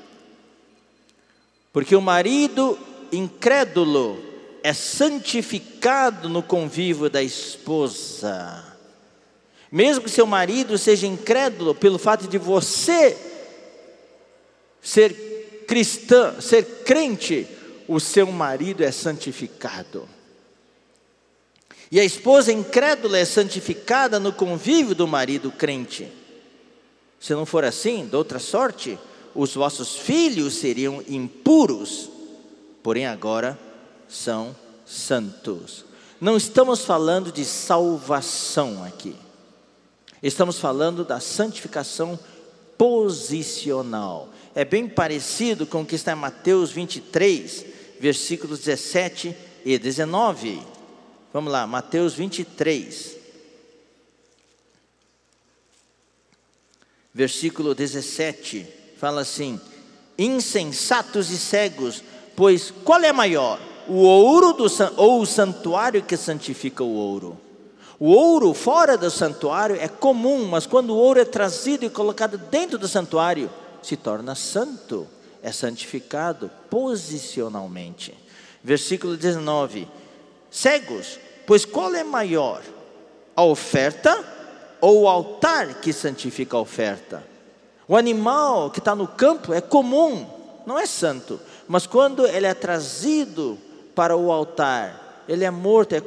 Porque o marido incrédulo é santificado no convívio da esposa. Mesmo que seu marido seja incrédulo, pelo fato de você ser cristã, ser crente, o seu marido é santificado. E a esposa incrédula é santificada no convívio do marido crente. Se não for assim, de outra sorte, os vossos filhos seriam impuros, porém agora são santos. Não estamos falando de salvação aqui. Estamos falando da santificação posicional. É bem parecido com o que está em Mateus 23, versículos 17 e 19. Vamos lá, Mateus 23. Versículo 17 fala assim: Insensatos e cegos, pois qual é maior, o ouro do, ou o santuário que santifica o ouro? O ouro fora do santuário é comum, mas quando o ouro é trazido e colocado dentro do santuário, se torna santo, é santificado posicionalmente. Versículo 19: Cegos, pois qual é maior, a oferta ou o altar que santifica a oferta? O animal que está no campo é comum, não é santo, mas quando ele é trazido para o altar, ele é morto é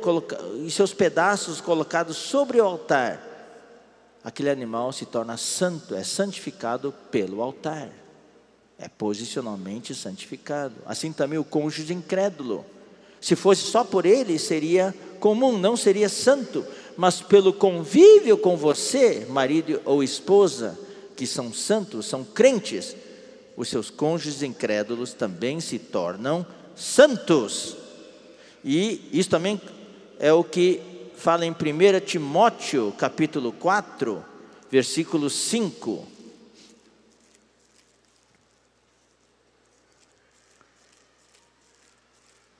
e seus pedaços colocados sobre o altar, aquele animal se torna santo, é santificado pelo altar, é posicionalmente santificado. Assim também o cônjuge incrédulo. Se fosse só por ele, seria comum, não seria santo, mas pelo convívio com você, marido ou esposa, que são santos, são crentes, os seus cônjuges incrédulos também se tornam santos. E isso também é o que fala em 1 Timóteo, capítulo 4, versículo 5.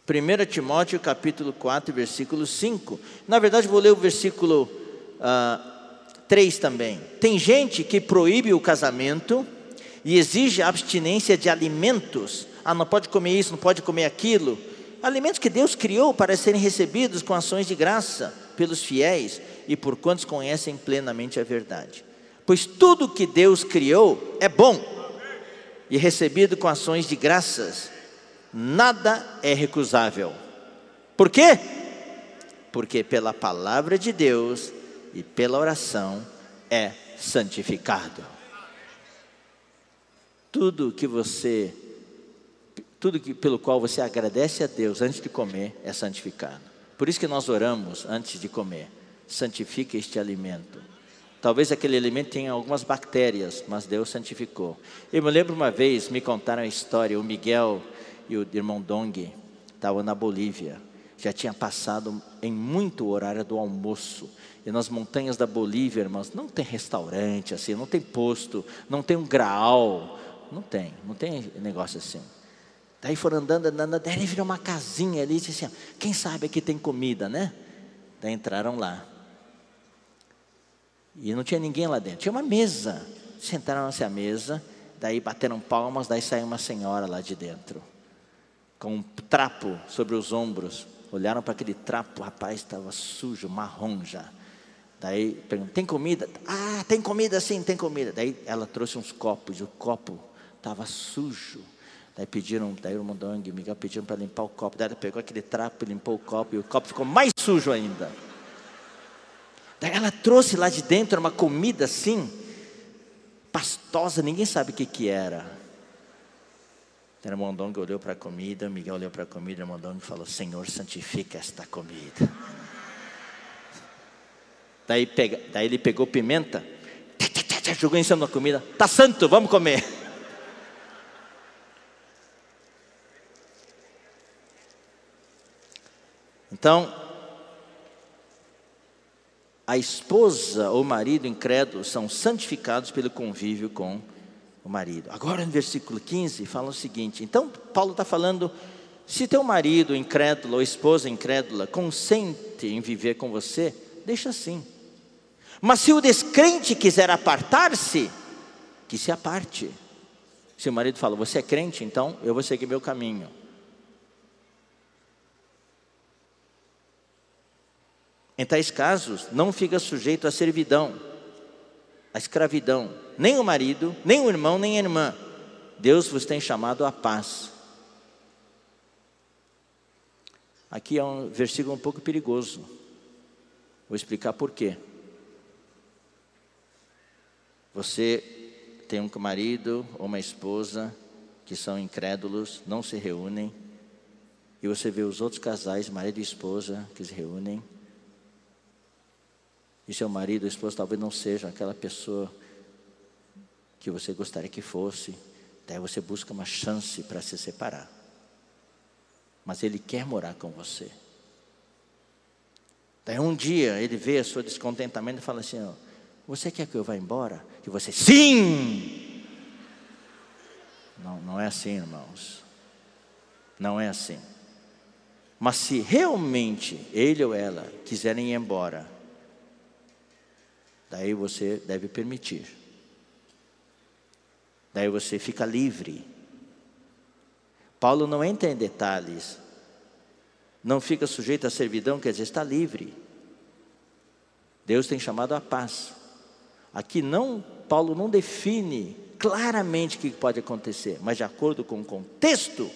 Primeira Timóteo capítulo 4, versículo 5. Na verdade, vou ler o versículo uh, 3 também. Tem gente que proíbe o casamento e exige a abstinência de alimentos. Ah, não pode comer isso, não pode comer aquilo alimentos que Deus criou para serem recebidos com ações de graça pelos fiéis e por quantos conhecem plenamente a verdade. Pois tudo que Deus criou é bom e recebido com ações de graças, nada é recusável. Por quê? Porque pela palavra de Deus e pela oração é santificado. Tudo que você tudo que, pelo qual você agradece a Deus antes de comer é santificado. Por isso que nós oramos antes de comer. Santifique este alimento. Talvez aquele alimento tenha algumas bactérias, mas Deus santificou. Eu me lembro uma vez, me contaram a história, o Miguel e o irmão Dong estavam na Bolívia. Já tinha passado em muito horário do almoço. E nas montanhas da Bolívia, irmãos, não tem restaurante assim, não tem posto, não tem um graal, não tem, não tem negócio assim. Daí foram andando, andando, daí virou uma casinha ali, disse assim, quem sabe aqui tem comida, né? Daí entraram lá. E não tinha ninguém lá dentro, tinha uma mesa. Sentaram-se à mesa, daí bateram palmas, daí saiu uma senhora lá de dentro, com um trapo sobre os ombros. Olharam para aquele trapo, o rapaz estava sujo, marrom já. Daí perguntaram, tem comida? Ah, tem comida sim, tem comida. Daí ela trouxe uns copos, e o copo estava sujo Daí pediram, daí o Mondong e o Miguel pediram para limpar o copo. Daí ela pegou aquele trapo limpou o copo, e o copo ficou mais sujo ainda. Daí ela trouxe lá de dentro uma comida assim, pastosa, ninguém sabe o que, que era. Daí o Mondong olhou para a comida, o Miguel olhou para a comida, o Mondong falou: Senhor, santifica esta comida. Daí, pega, daí ele pegou pimenta, jogou em cima da comida, tá santo, vamos comer. Então, a esposa ou marido incrédulo são santificados pelo convívio com o marido. Agora no versículo 15 fala o seguinte: então Paulo está falando, se teu marido incrédulo ou esposa incrédula consente em viver com você, deixa assim. Mas se o descrente quiser apartar-se, que se aparte. Se o marido fala, você é crente, então eu vou seguir meu caminho. Em tais casos, não fica sujeito à servidão, à escravidão, nem o marido, nem o irmão, nem a irmã. Deus vos tem chamado à paz. Aqui é um versículo um pouco perigoso. Vou explicar por quê. Você tem um marido ou uma esposa que são incrédulos, não se reúnem, e você vê os outros casais, marido e esposa, que se reúnem, e seu marido ou esposa talvez não seja aquela pessoa que você gostaria que fosse, daí você busca uma chance para se separar. Mas ele quer morar com você. Daí um dia ele vê a seu descontentamento e fala assim: ó, Você quer que eu vá embora? E você, sim! Não, não é assim, irmãos. Não é assim. Mas se realmente ele ou ela quiserem ir embora, Daí você deve permitir. Daí você fica livre. Paulo não entra em detalhes. Não fica sujeito à servidão, quer dizer, está livre. Deus tem chamado a paz. Aqui não, Paulo não define claramente o que pode acontecer, mas de acordo com o contexto,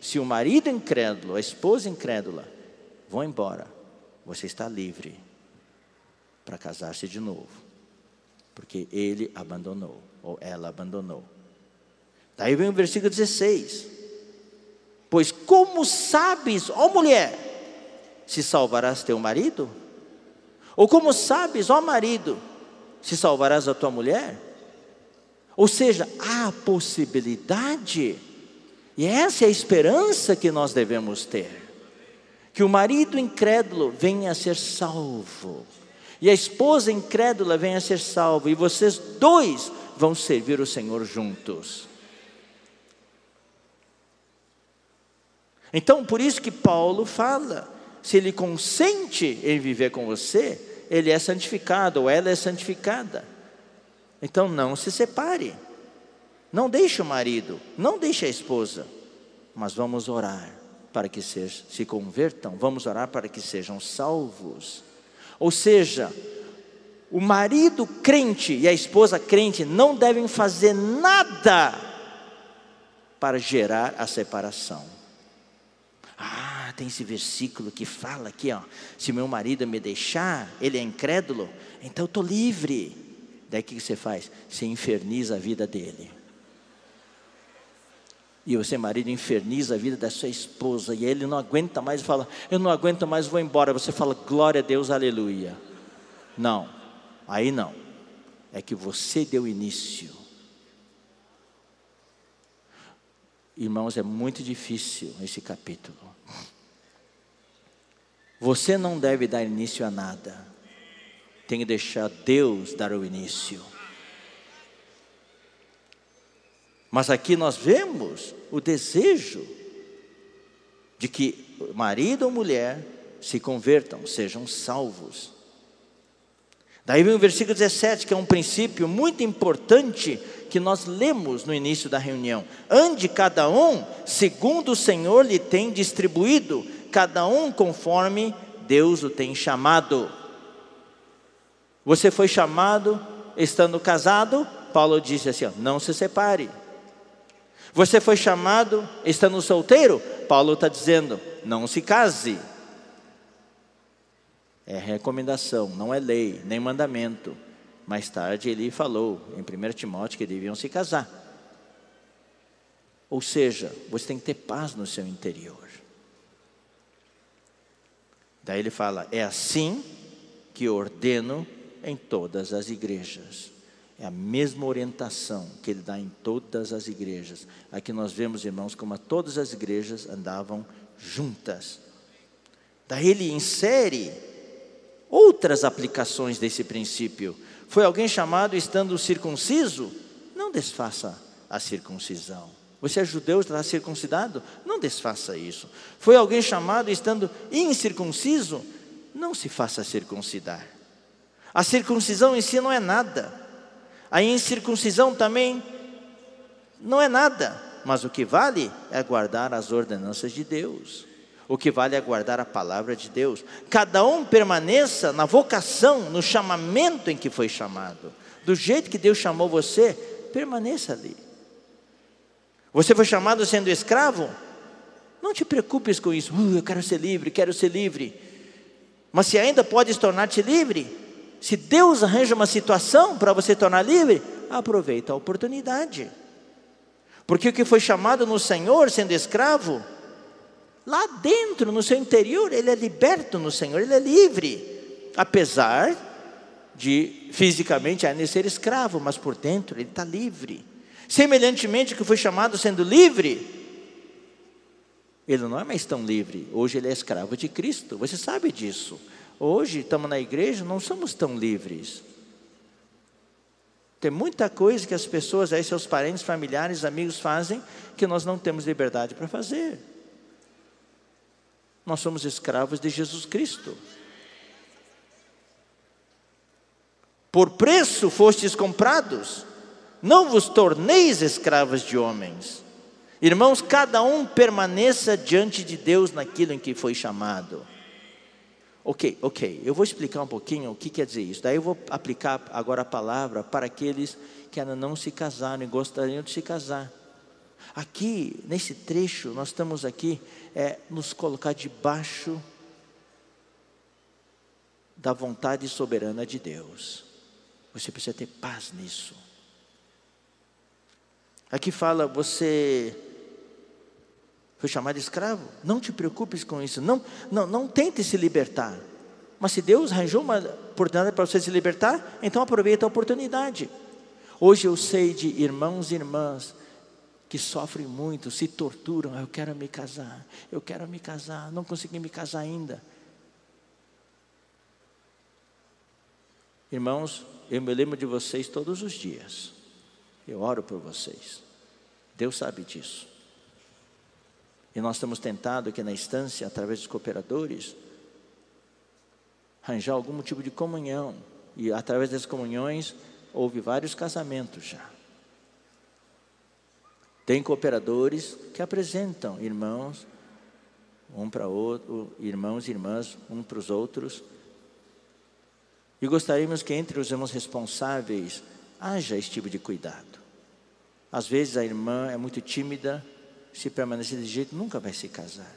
se o marido incrédulo, a esposa incrédula, vão embora, você está livre para casar-se de novo, porque ele abandonou, ou ela abandonou. Daí vem o versículo 16: Pois como sabes, ó mulher, se salvarás teu marido? Ou como sabes, ó marido, se salvarás a tua mulher? Ou seja, há a possibilidade, e essa é a esperança que nós devemos ter, que o marido incrédulo venha a ser salvo e a esposa incrédula venha a ser salva, e vocês dois vão servir o Senhor juntos. Então, por isso que Paulo fala: se ele consente em viver com você, ele é santificado ou ela é santificada. Então, não se separe, não deixe o marido, não deixe a esposa, mas vamos orar para que se convertam, vamos orar para que sejam salvos. Ou seja, o marido crente e a esposa crente não devem fazer nada para gerar a separação. Ah, tem esse versículo que fala aqui, ó, se meu marido me deixar, ele é incrédulo, então eu estou livre. Daí o que você faz? Você inferniza a vida dele. E você, marido, inferniza a vida da sua esposa, e ele não aguenta mais e fala: Eu não aguento mais, vou embora. Você fala: Glória a Deus, aleluia. Não, aí não. É que você deu início. Irmãos, é muito difícil esse capítulo. Você não deve dar início a nada, tem que deixar Deus dar o início. Mas aqui nós vemos o desejo de que marido ou mulher se convertam, sejam salvos. Daí vem o versículo 17, que é um princípio muito importante que nós lemos no início da reunião. Ande cada um segundo o Senhor lhe tem distribuído, cada um conforme Deus o tem chamado. Você foi chamado estando casado? Paulo disse assim: ó, não se separe. Você foi chamado estando solteiro? Paulo está dizendo: não se case. É recomendação, não é lei, nem mandamento. Mais tarde ele falou em 1 Timóteo que deviam se casar. Ou seja, você tem que ter paz no seu interior. Daí ele fala: é assim que ordeno em todas as igrejas. É a mesma orientação que ele dá em todas as igrejas. Aqui nós vemos, irmãos, como todas as igrejas andavam juntas. Daí ele insere outras aplicações desse princípio. Foi alguém chamado estando circunciso? Não desfaça a circuncisão. Você é judeu, está circuncidado? Não desfaça isso. Foi alguém chamado estando incircunciso? Não se faça circuncidar. A circuncisão em si não é nada. A incircuncisão também não é nada. Mas o que vale é guardar as ordenanças de Deus. O que vale é guardar a palavra de Deus. Cada um permaneça na vocação, no chamamento em que foi chamado. Do jeito que Deus chamou você, permaneça ali. Você foi chamado sendo escravo? Não te preocupes com isso. Uh, eu quero ser livre, quero ser livre. Mas se ainda podes tornar-te livre, se Deus arranja uma situação para você tornar livre, aproveita a oportunidade. Porque o que foi chamado no Senhor, sendo escravo, lá dentro, no seu interior, ele é liberto no Senhor, ele é livre. Apesar de fisicamente ainda ser escravo, mas por dentro ele está livre. Semelhantemente, que foi chamado sendo livre, ele não é mais tão livre. Hoje ele é escravo de Cristo. Você sabe disso. Hoje estamos na igreja, não somos tão livres. Tem muita coisa que as pessoas, aí seus parentes, familiares, amigos fazem que nós não temos liberdade para fazer. Nós somos escravos de Jesus Cristo. Por preço fostes comprados não vos torneis escravos de homens. Irmãos, cada um permaneça diante de Deus naquilo em que foi chamado. Ok, ok, eu vou explicar um pouquinho o que quer dizer isso. Daí eu vou aplicar agora a palavra para aqueles que ainda não se casaram e gostariam de se casar. Aqui, nesse trecho, nós estamos aqui é, nos colocar debaixo da vontade soberana de Deus. Você precisa ter paz nisso. Aqui fala, você foi chamado escravo? Não te preocupes com isso. Não, não, não tente se libertar. Mas se Deus arranjou uma oportunidade para você se libertar, então aproveita a oportunidade. Hoje eu sei de irmãos e irmãs que sofrem muito, se torturam. Eu quero me casar, eu quero me casar, não consegui me casar ainda. Irmãos, eu me lembro de vocês todos os dias. Eu oro por vocês. Deus sabe disso. E nós temos tentado aqui na instância, através dos cooperadores, arranjar algum tipo de comunhão. E através das comunhões, houve vários casamentos já. Tem cooperadores que apresentam irmãos, um para outro, irmãos e irmãs, um para os outros. E gostaríamos que entre os irmãos responsáveis haja esse tipo de cuidado. Às vezes a irmã é muito tímida, se permanecer desse jeito nunca vai se casar.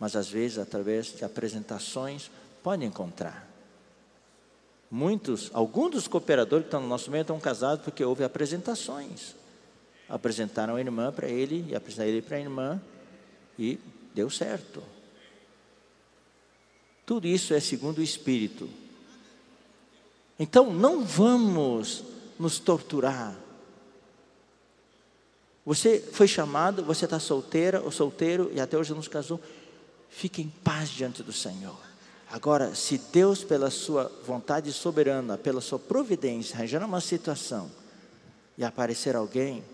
Mas às vezes, através de apresentações, pode encontrar. Muitos, alguns dos cooperadores que estão no nosso meio estão casados porque houve apresentações. Apresentaram a irmã para ele e apresentaram ele para a irmã e deu certo. Tudo isso é segundo o Espírito. Então não vamos nos torturar você foi chamado, você está solteira ou solteiro e até hoje não se casou. Fique em paz diante do Senhor. Agora, se Deus, pela sua vontade soberana, pela sua providência, arranjar uma situação e aparecer alguém,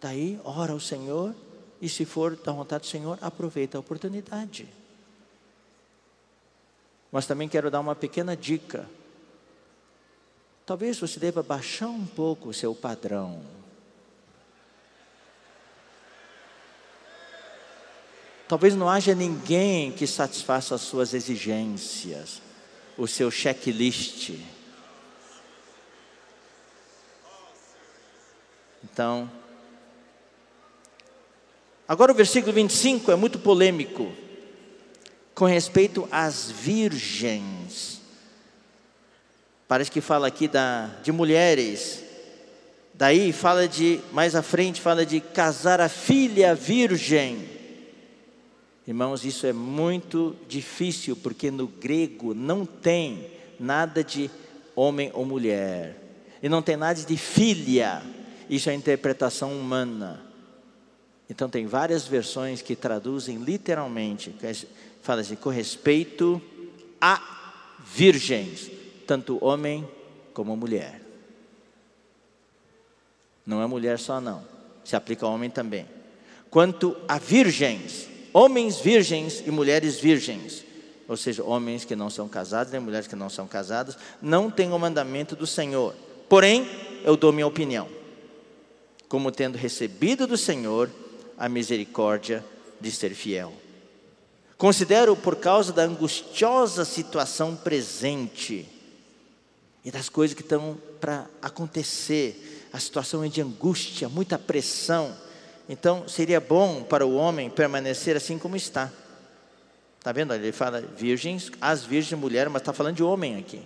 daí ora ao Senhor e se for da vontade do Senhor, aproveita a oportunidade. Mas também quero dar uma pequena dica. Talvez você deva baixar um pouco o seu padrão. Talvez não haja ninguém que satisfaça as suas exigências, o seu checklist. Então, Agora o versículo 25 é muito polêmico com respeito às virgens. Parece que fala aqui da, de mulheres. Daí fala de, mais à frente, fala de casar a filha virgem. Irmãos, isso é muito difícil, porque no grego não tem nada de homem ou mulher, e não tem nada de filha, isso é interpretação humana. Então, tem várias versões que traduzem literalmente, fala assim, com respeito a virgens, tanto homem como mulher. Não é mulher só, não, se aplica a homem também. Quanto a virgens, homens virgens e mulheres virgens, ou seja, homens que não são casados, nem mulheres que não são casadas, não têm o mandamento do Senhor. Porém, eu dou minha opinião, como tendo recebido do Senhor a misericórdia de ser fiel. Considero por causa da angustiosa situação presente e das coisas que estão para acontecer, a situação é de angústia, muita pressão. Então, seria bom para o homem permanecer assim como está. Está vendo? Ele fala virgens, as virgens mulheres, mas está falando de homem aqui.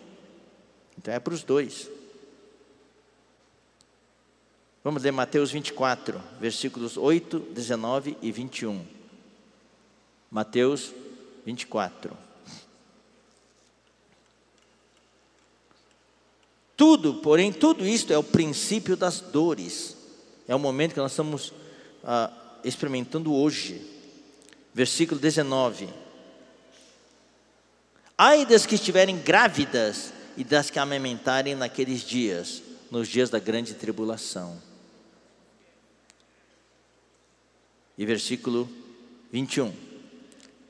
Então é para os dois. Vamos ler Mateus 24, versículos 8, 19 e 21. Mateus 24. Tudo, porém, tudo isto é o princípio das dores. É o momento que nós estamos ah, experimentando hoje. Versículo 19. Ai das que estiverem grávidas e das que amamentarem naqueles dias, nos dias da grande tribulação. E versículo 21.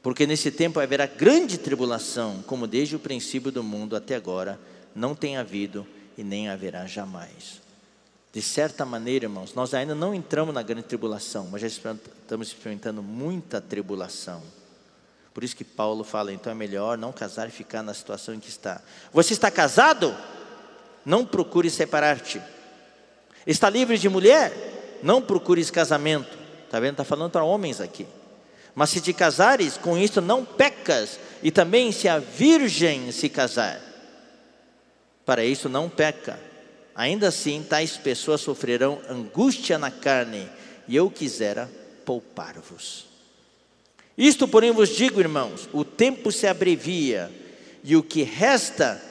Porque nesse tempo haverá grande tribulação, como desde o princípio do mundo até agora não tem havido e nem haverá jamais. De certa maneira, irmãos, nós ainda não entramos na grande tribulação, mas já estamos experimentando muita tribulação. Por isso que Paulo fala, então é melhor não casar e ficar na situação em que está. Você está casado? Não procure separar-te. Está livre de mulher? Não procure casamento. Está vendo? Está falando para homens aqui. Mas se te casares, com isto não pecas, e também se a virgem se casar, para isso não peca. Ainda assim, tais pessoas sofrerão angústia na carne, e eu quisera poupar-vos. Isto, porém, vos digo, irmãos: o tempo se abrevia, e o que resta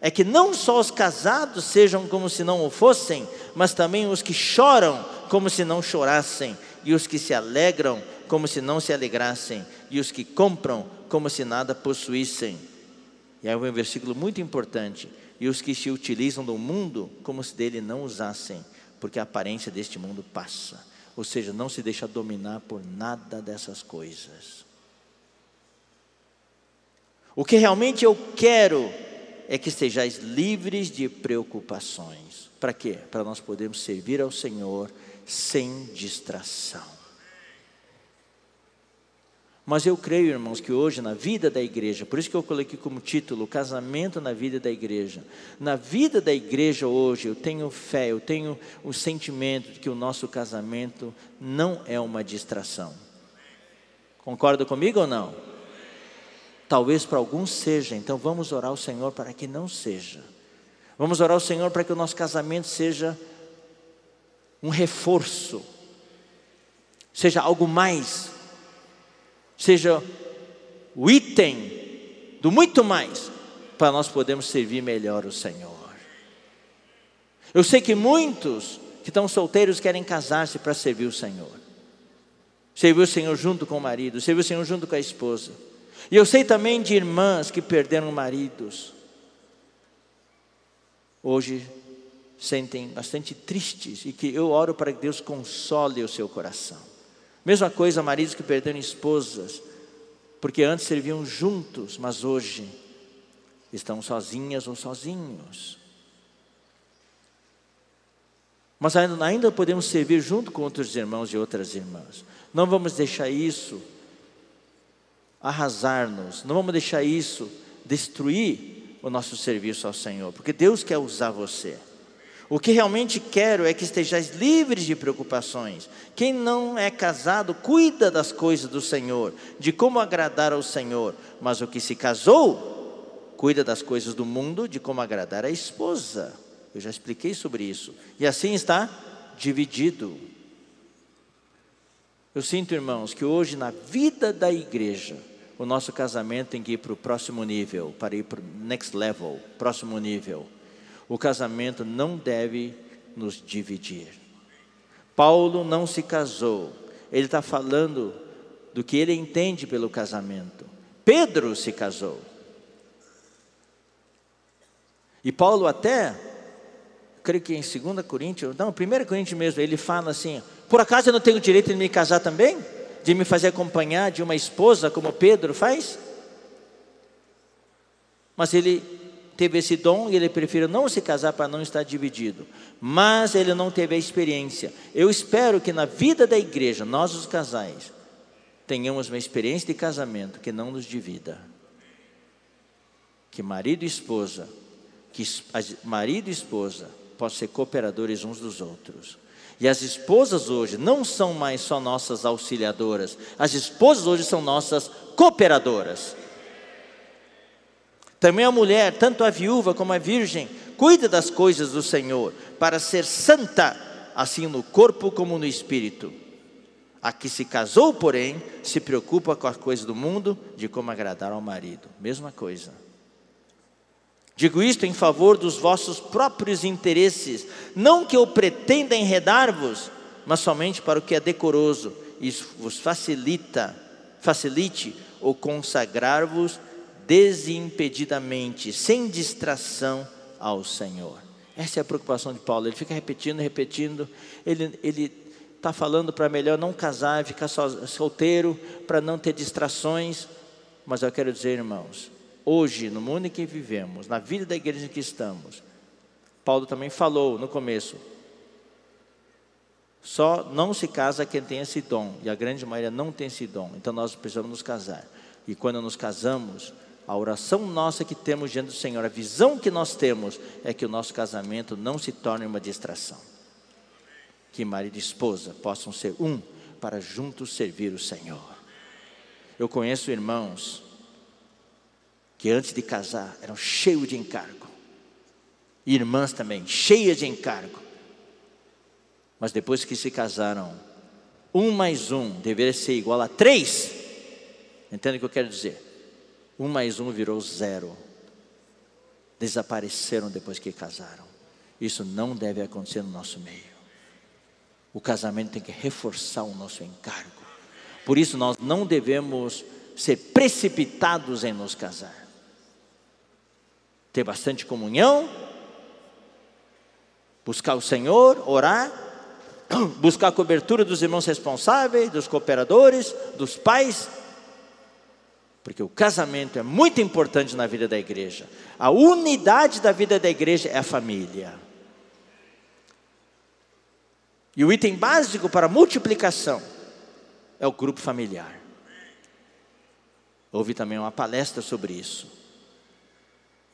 é que não só os casados sejam como se não o fossem, mas também os que choram como se não chorassem, e os que se alegram como se não se alegrassem, e os que compram como se nada possuíssem. E aí vem um versículo muito importante: e os que se utilizam do mundo como se dele não usassem, porque a aparência deste mundo passa. Ou seja, não se deixa dominar por nada dessas coisas. O que realmente eu quero é que estejais livres de preocupações. Para quê? Para nós podermos servir ao Senhor sem distração. Mas eu creio, irmãos, que hoje na vida da igreja, por isso que eu coloquei como título casamento na vida da igreja. Na vida da igreja hoje, eu tenho fé, eu tenho o sentimento de que o nosso casamento não é uma distração. Concorda comigo ou não? Talvez para alguns seja, então vamos orar ao Senhor para que não seja. Vamos orar ao Senhor para que o nosso casamento seja um reforço, seja algo mais seja o item do muito mais, para nós podermos servir melhor o Senhor. Eu sei que muitos que estão solteiros querem casar-se para servir o Senhor. Servir o Senhor junto com o marido, servir o Senhor junto com a esposa. E eu sei também de irmãs que perderam maridos. Hoje sentem bastante tristes e que eu oro para que Deus console o seu coração. Mesma coisa, maridos que perderam esposas, porque antes serviam juntos, mas hoje estão sozinhas ou sozinhos. Mas ainda, ainda podemos servir junto com outros irmãos e outras irmãs. Não vamos deixar isso arrasar-nos, não vamos deixar isso destruir o nosso serviço ao Senhor, porque Deus quer usar você. O que realmente quero é que estejais livres de preocupações. Quem não é casado, cuida das coisas do Senhor, de como agradar ao Senhor. Mas o que se casou, cuida das coisas do mundo, de como agradar a esposa. Eu já expliquei sobre isso. E assim está dividido. Eu sinto, irmãos, que hoje na vida da igreja, o nosso casamento tem que ir para o próximo nível, para ir para o next level, próximo nível. O casamento não deve nos dividir. Paulo não se casou, ele está falando do que ele entende pelo casamento. Pedro se casou. E Paulo até, creio que em 2 Coríntios, não, 1 Coríntios mesmo, ele fala assim: por acaso eu não tenho direito de me casar também? De me fazer acompanhar de uma esposa, como Pedro faz? Mas ele teve esse dom e ele prefere não se casar para não estar dividido. Mas ele não teve a experiência. Eu espero que na vida da igreja, nós os casais, tenhamos uma experiência de casamento que não nos divida. Que marido e esposa, que marido e esposa possam ser cooperadores uns dos outros. E as esposas hoje não são mais só nossas auxiliadoras, as esposas hoje são nossas cooperadoras. Também a mulher, tanto a viúva como a virgem, cuida das coisas do Senhor, para ser santa, assim no corpo como no espírito. A que se casou, porém, se preocupa com as coisas do mundo, de como agradar ao marido. Mesma coisa. Digo isto em favor dos vossos próprios interesses, não que eu pretenda enredar-vos, mas somente para o que é decoroso e vos facilita, facilite o consagrar-vos desimpedidamente, sem distração ao Senhor. Essa é a preocupação de Paulo. Ele fica repetindo, repetindo. Ele ele está falando para melhor não casar, ficar solteiro, para não ter distrações. Mas eu quero dizer, irmãos, hoje, no mundo em que vivemos, na vida da igreja em que estamos, Paulo também falou no começo: só não se casa quem tem esse dom, e a grande maioria não tem esse dom, então nós precisamos nos casar. E quando nos casamos, a oração nossa que temos diante do Senhor, a visão que nós temos é que o nosso casamento não se torne uma distração. Que marido e esposa possam ser um para juntos servir o Senhor. Eu conheço irmãos que antes de casar eram cheios de encargo, irmãs também, cheias de encargo, mas depois que se casaram, um mais um deveria ser igual a três. Entende o que eu quero dizer? Um mais um virou zero. Desapareceram depois que casaram. Isso não deve acontecer no nosso meio. O casamento tem que reforçar o nosso encargo. Por isso nós não devemos ser precipitados em nos casar. Ter bastante comunhão, buscar o Senhor, orar, buscar a cobertura dos irmãos responsáveis, dos cooperadores, dos pais, porque o casamento é muito importante na vida da igreja. A unidade da vida da igreja é a família. E o item básico para multiplicação é o grupo familiar. Houve também uma palestra sobre isso.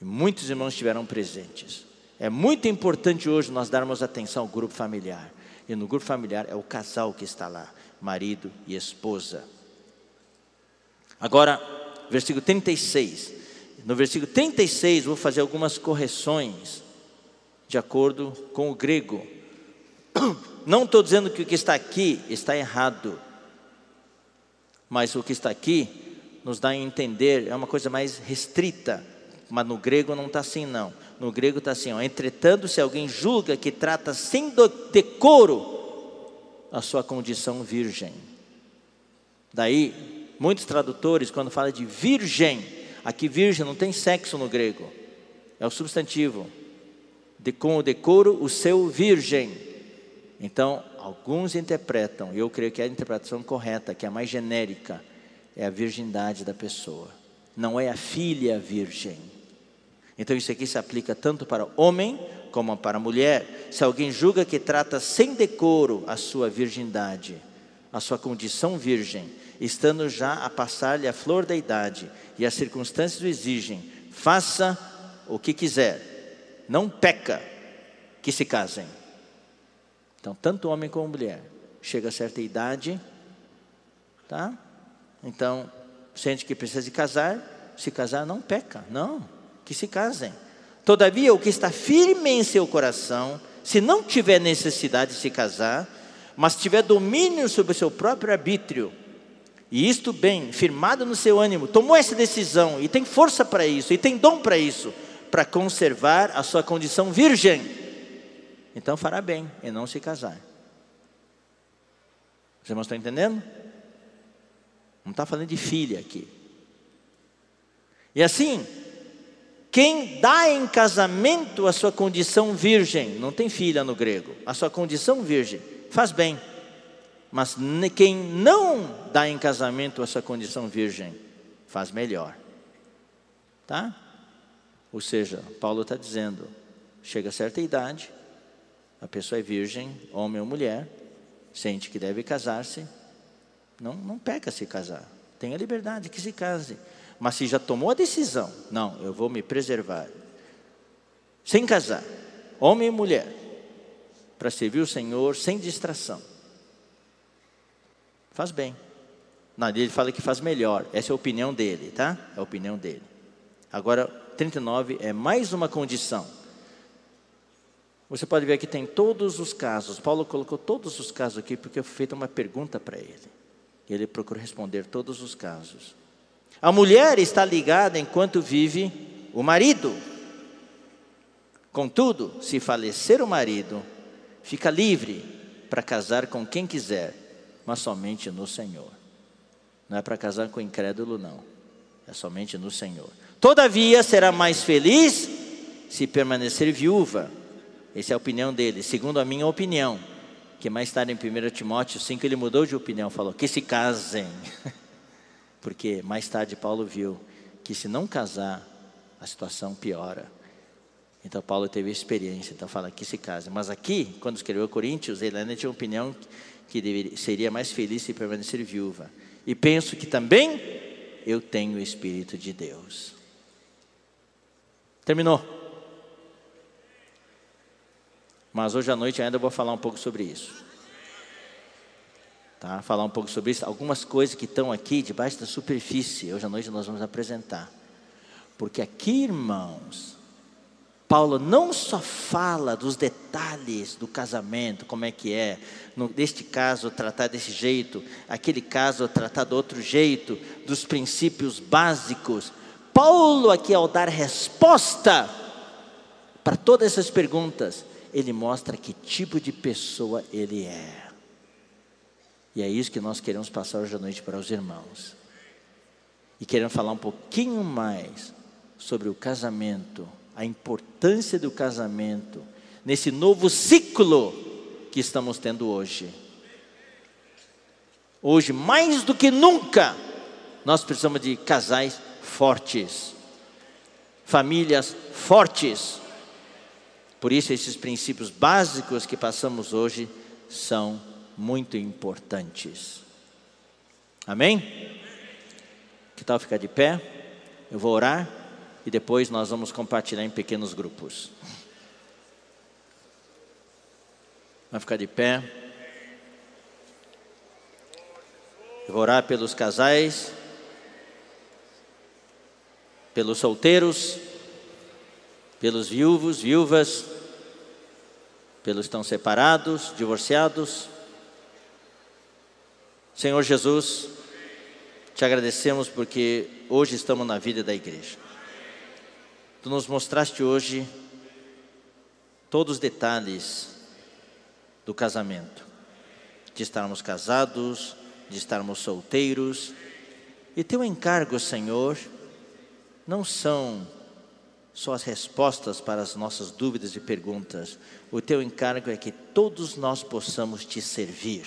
E muitos irmãos estiveram presentes. É muito importante hoje nós darmos atenção ao grupo familiar. E no grupo familiar é o casal que está lá, marido e esposa. Agora, versículo 36. No versículo 36, vou fazer algumas correções, de acordo com o grego. Não estou dizendo que o que está aqui está errado, mas o que está aqui nos dá a entender, é uma coisa mais restrita, mas no grego não está assim, não. No grego está assim: ó, entretanto, se alguém julga que trata sem decoro a sua condição virgem, daí muitos tradutores, quando fala de virgem, aqui virgem não tem sexo no grego, é o substantivo. De, com o decoro, o seu virgem. Então, alguns interpretam, e eu creio que é a interpretação correta, que é a mais genérica, é a virgindade da pessoa, não é a filha virgem. Então, isso aqui se aplica tanto para homem como para mulher. Se alguém julga que trata sem decoro a sua virgindade, a sua condição virgem, estando já a passar-lhe a flor da idade, e as circunstâncias o exigem, faça o que quiser, não peca, que se casem. Então, tanto homem como mulher, chega a certa idade, tá? Então, sente que precisa de casar, se casar não peca, não, que se casem. Todavia, o que está firme em seu coração, se não tiver necessidade de se casar, mas tiver domínio sobre o seu próprio arbítrio, e isto bem, firmado no seu ânimo, tomou essa decisão e tem força para isso, e tem dom para isso, para conservar a sua condição virgem então fará bem em não se casar. Os irmãos estão entendendo? Não está falando de filha aqui. E assim, quem dá em casamento a sua condição virgem, não tem filha no grego, a sua condição virgem, faz bem. Mas quem não dá em casamento a sua condição virgem, faz melhor. Tá? Ou seja, Paulo está dizendo: chega a certa idade, a pessoa é virgem, homem ou mulher, sente que deve casar-se, não, não peca se casar. Tenha liberdade que se case. Mas se já tomou a decisão, não, eu vou me preservar, sem casar, homem e mulher, para servir o Senhor sem distração. Faz bem. Ele fala que faz melhor. Essa é a opinião dele, tá? É a opinião dele. Agora, 39 é mais uma condição. Você pode ver que tem todos os casos. Paulo colocou todos os casos aqui porque foi feita uma pergunta para ele. E ele procurou responder todos os casos. A mulher está ligada enquanto vive o marido. Contudo, se falecer o marido, fica livre para casar com quem quiser, mas somente no Senhor. Não é para casar com incrédulo, não. É somente no Senhor. Todavia, será mais feliz se permanecer viúva essa é a opinião dele. Segundo a minha opinião, que mais tarde em 1 Timóteo 5 ele mudou de opinião, falou que se casem. Porque mais tarde Paulo viu que se não casar, a situação piora. Então Paulo teve experiência, então fala que se casem. Mas aqui, quando escreveu Coríntios, ele ainda tinha a opinião que deveria, seria mais feliz se permanecer viúva. E penso que também eu tenho o Espírito de Deus. Terminou. Mas hoje à noite ainda vou falar um pouco sobre isso. Tá? Falar um pouco sobre isso. Algumas coisas que estão aqui debaixo da superfície, hoje à noite nós vamos apresentar. Porque aqui, irmãos, Paulo não só fala dos detalhes do casamento, como é que é, neste caso tratar desse jeito, aquele caso tratar do outro jeito, dos princípios básicos. Paulo aqui ao dar resposta para todas essas perguntas, ele mostra que tipo de pessoa ele é. E é isso que nós queremos passar hoje à noite para os irmãos. E queremos falar um pouquinho mais sobre o casamento, a importância do casamento, nesse novo ciclo que estamos tendo hoje. Hoje, mais do que nunca, nós precisamos de casais fortes, famílias fortes por isso, esses princípios básicos que passamos hoje são muito importantes. Amém? Que tal ficar de pé? Eu vou orar e depois nós vamos compartilhar em pequenos grupos. Vai ficar de pé. Eu vou orar pelos casais, pelos solteiros pelos viúvos, viúvas, pelos que estão separados, divorciados. Senhor Jesus, te agradecemos porque hoje estamos na vida da igreja. Tu nos mostraste hoje todos os detalhes do casamento, de estarmos casados, de estarmos solteiros. E teu encargo, Senhor, não são só as respostas para as nossas dúvidas e perguntas. O teu encargo é que todos nós possamos te servir.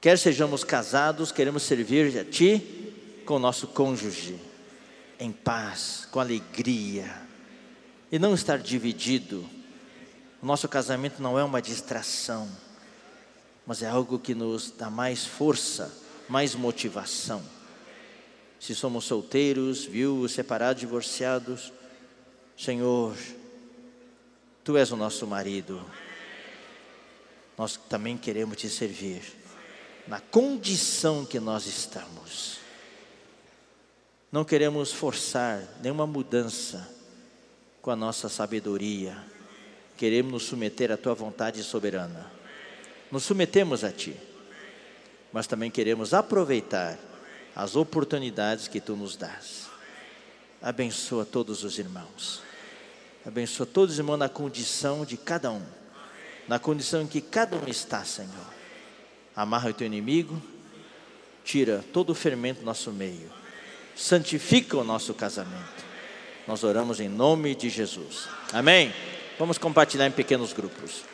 Quer sejamos casados, queremos servir a ti com o nosso cônjuge, em paz, com alegria, e não estar dividido. O nosso casamento não é uma distração, mas é algo que nos dá mais força, mais motivação se somos solteiros, viúvos, separados, divorciados, Senhor, Tu és o nosso marido. Nós também queremos te servir na condição que nós estamos. Não queremos forçar nenhuma mudança com a nossa sabedoria. Queremos nos submeter à tua vontade soberana. Nos submetemos a ti, mas também queremos aproveitar as oportunidades que tu nos dás. Abençoa todos os irmãos. Abençoa todos os irmãos na condição de cada um, na condição em que cada um está, Senhor. Amarra o teu inimigo, tira todo o fermento do nosso meio, santifica o nosso casamento. Nós oramos em nome de Jesus. Amém? Vamos compartilhar em pequenos grupos.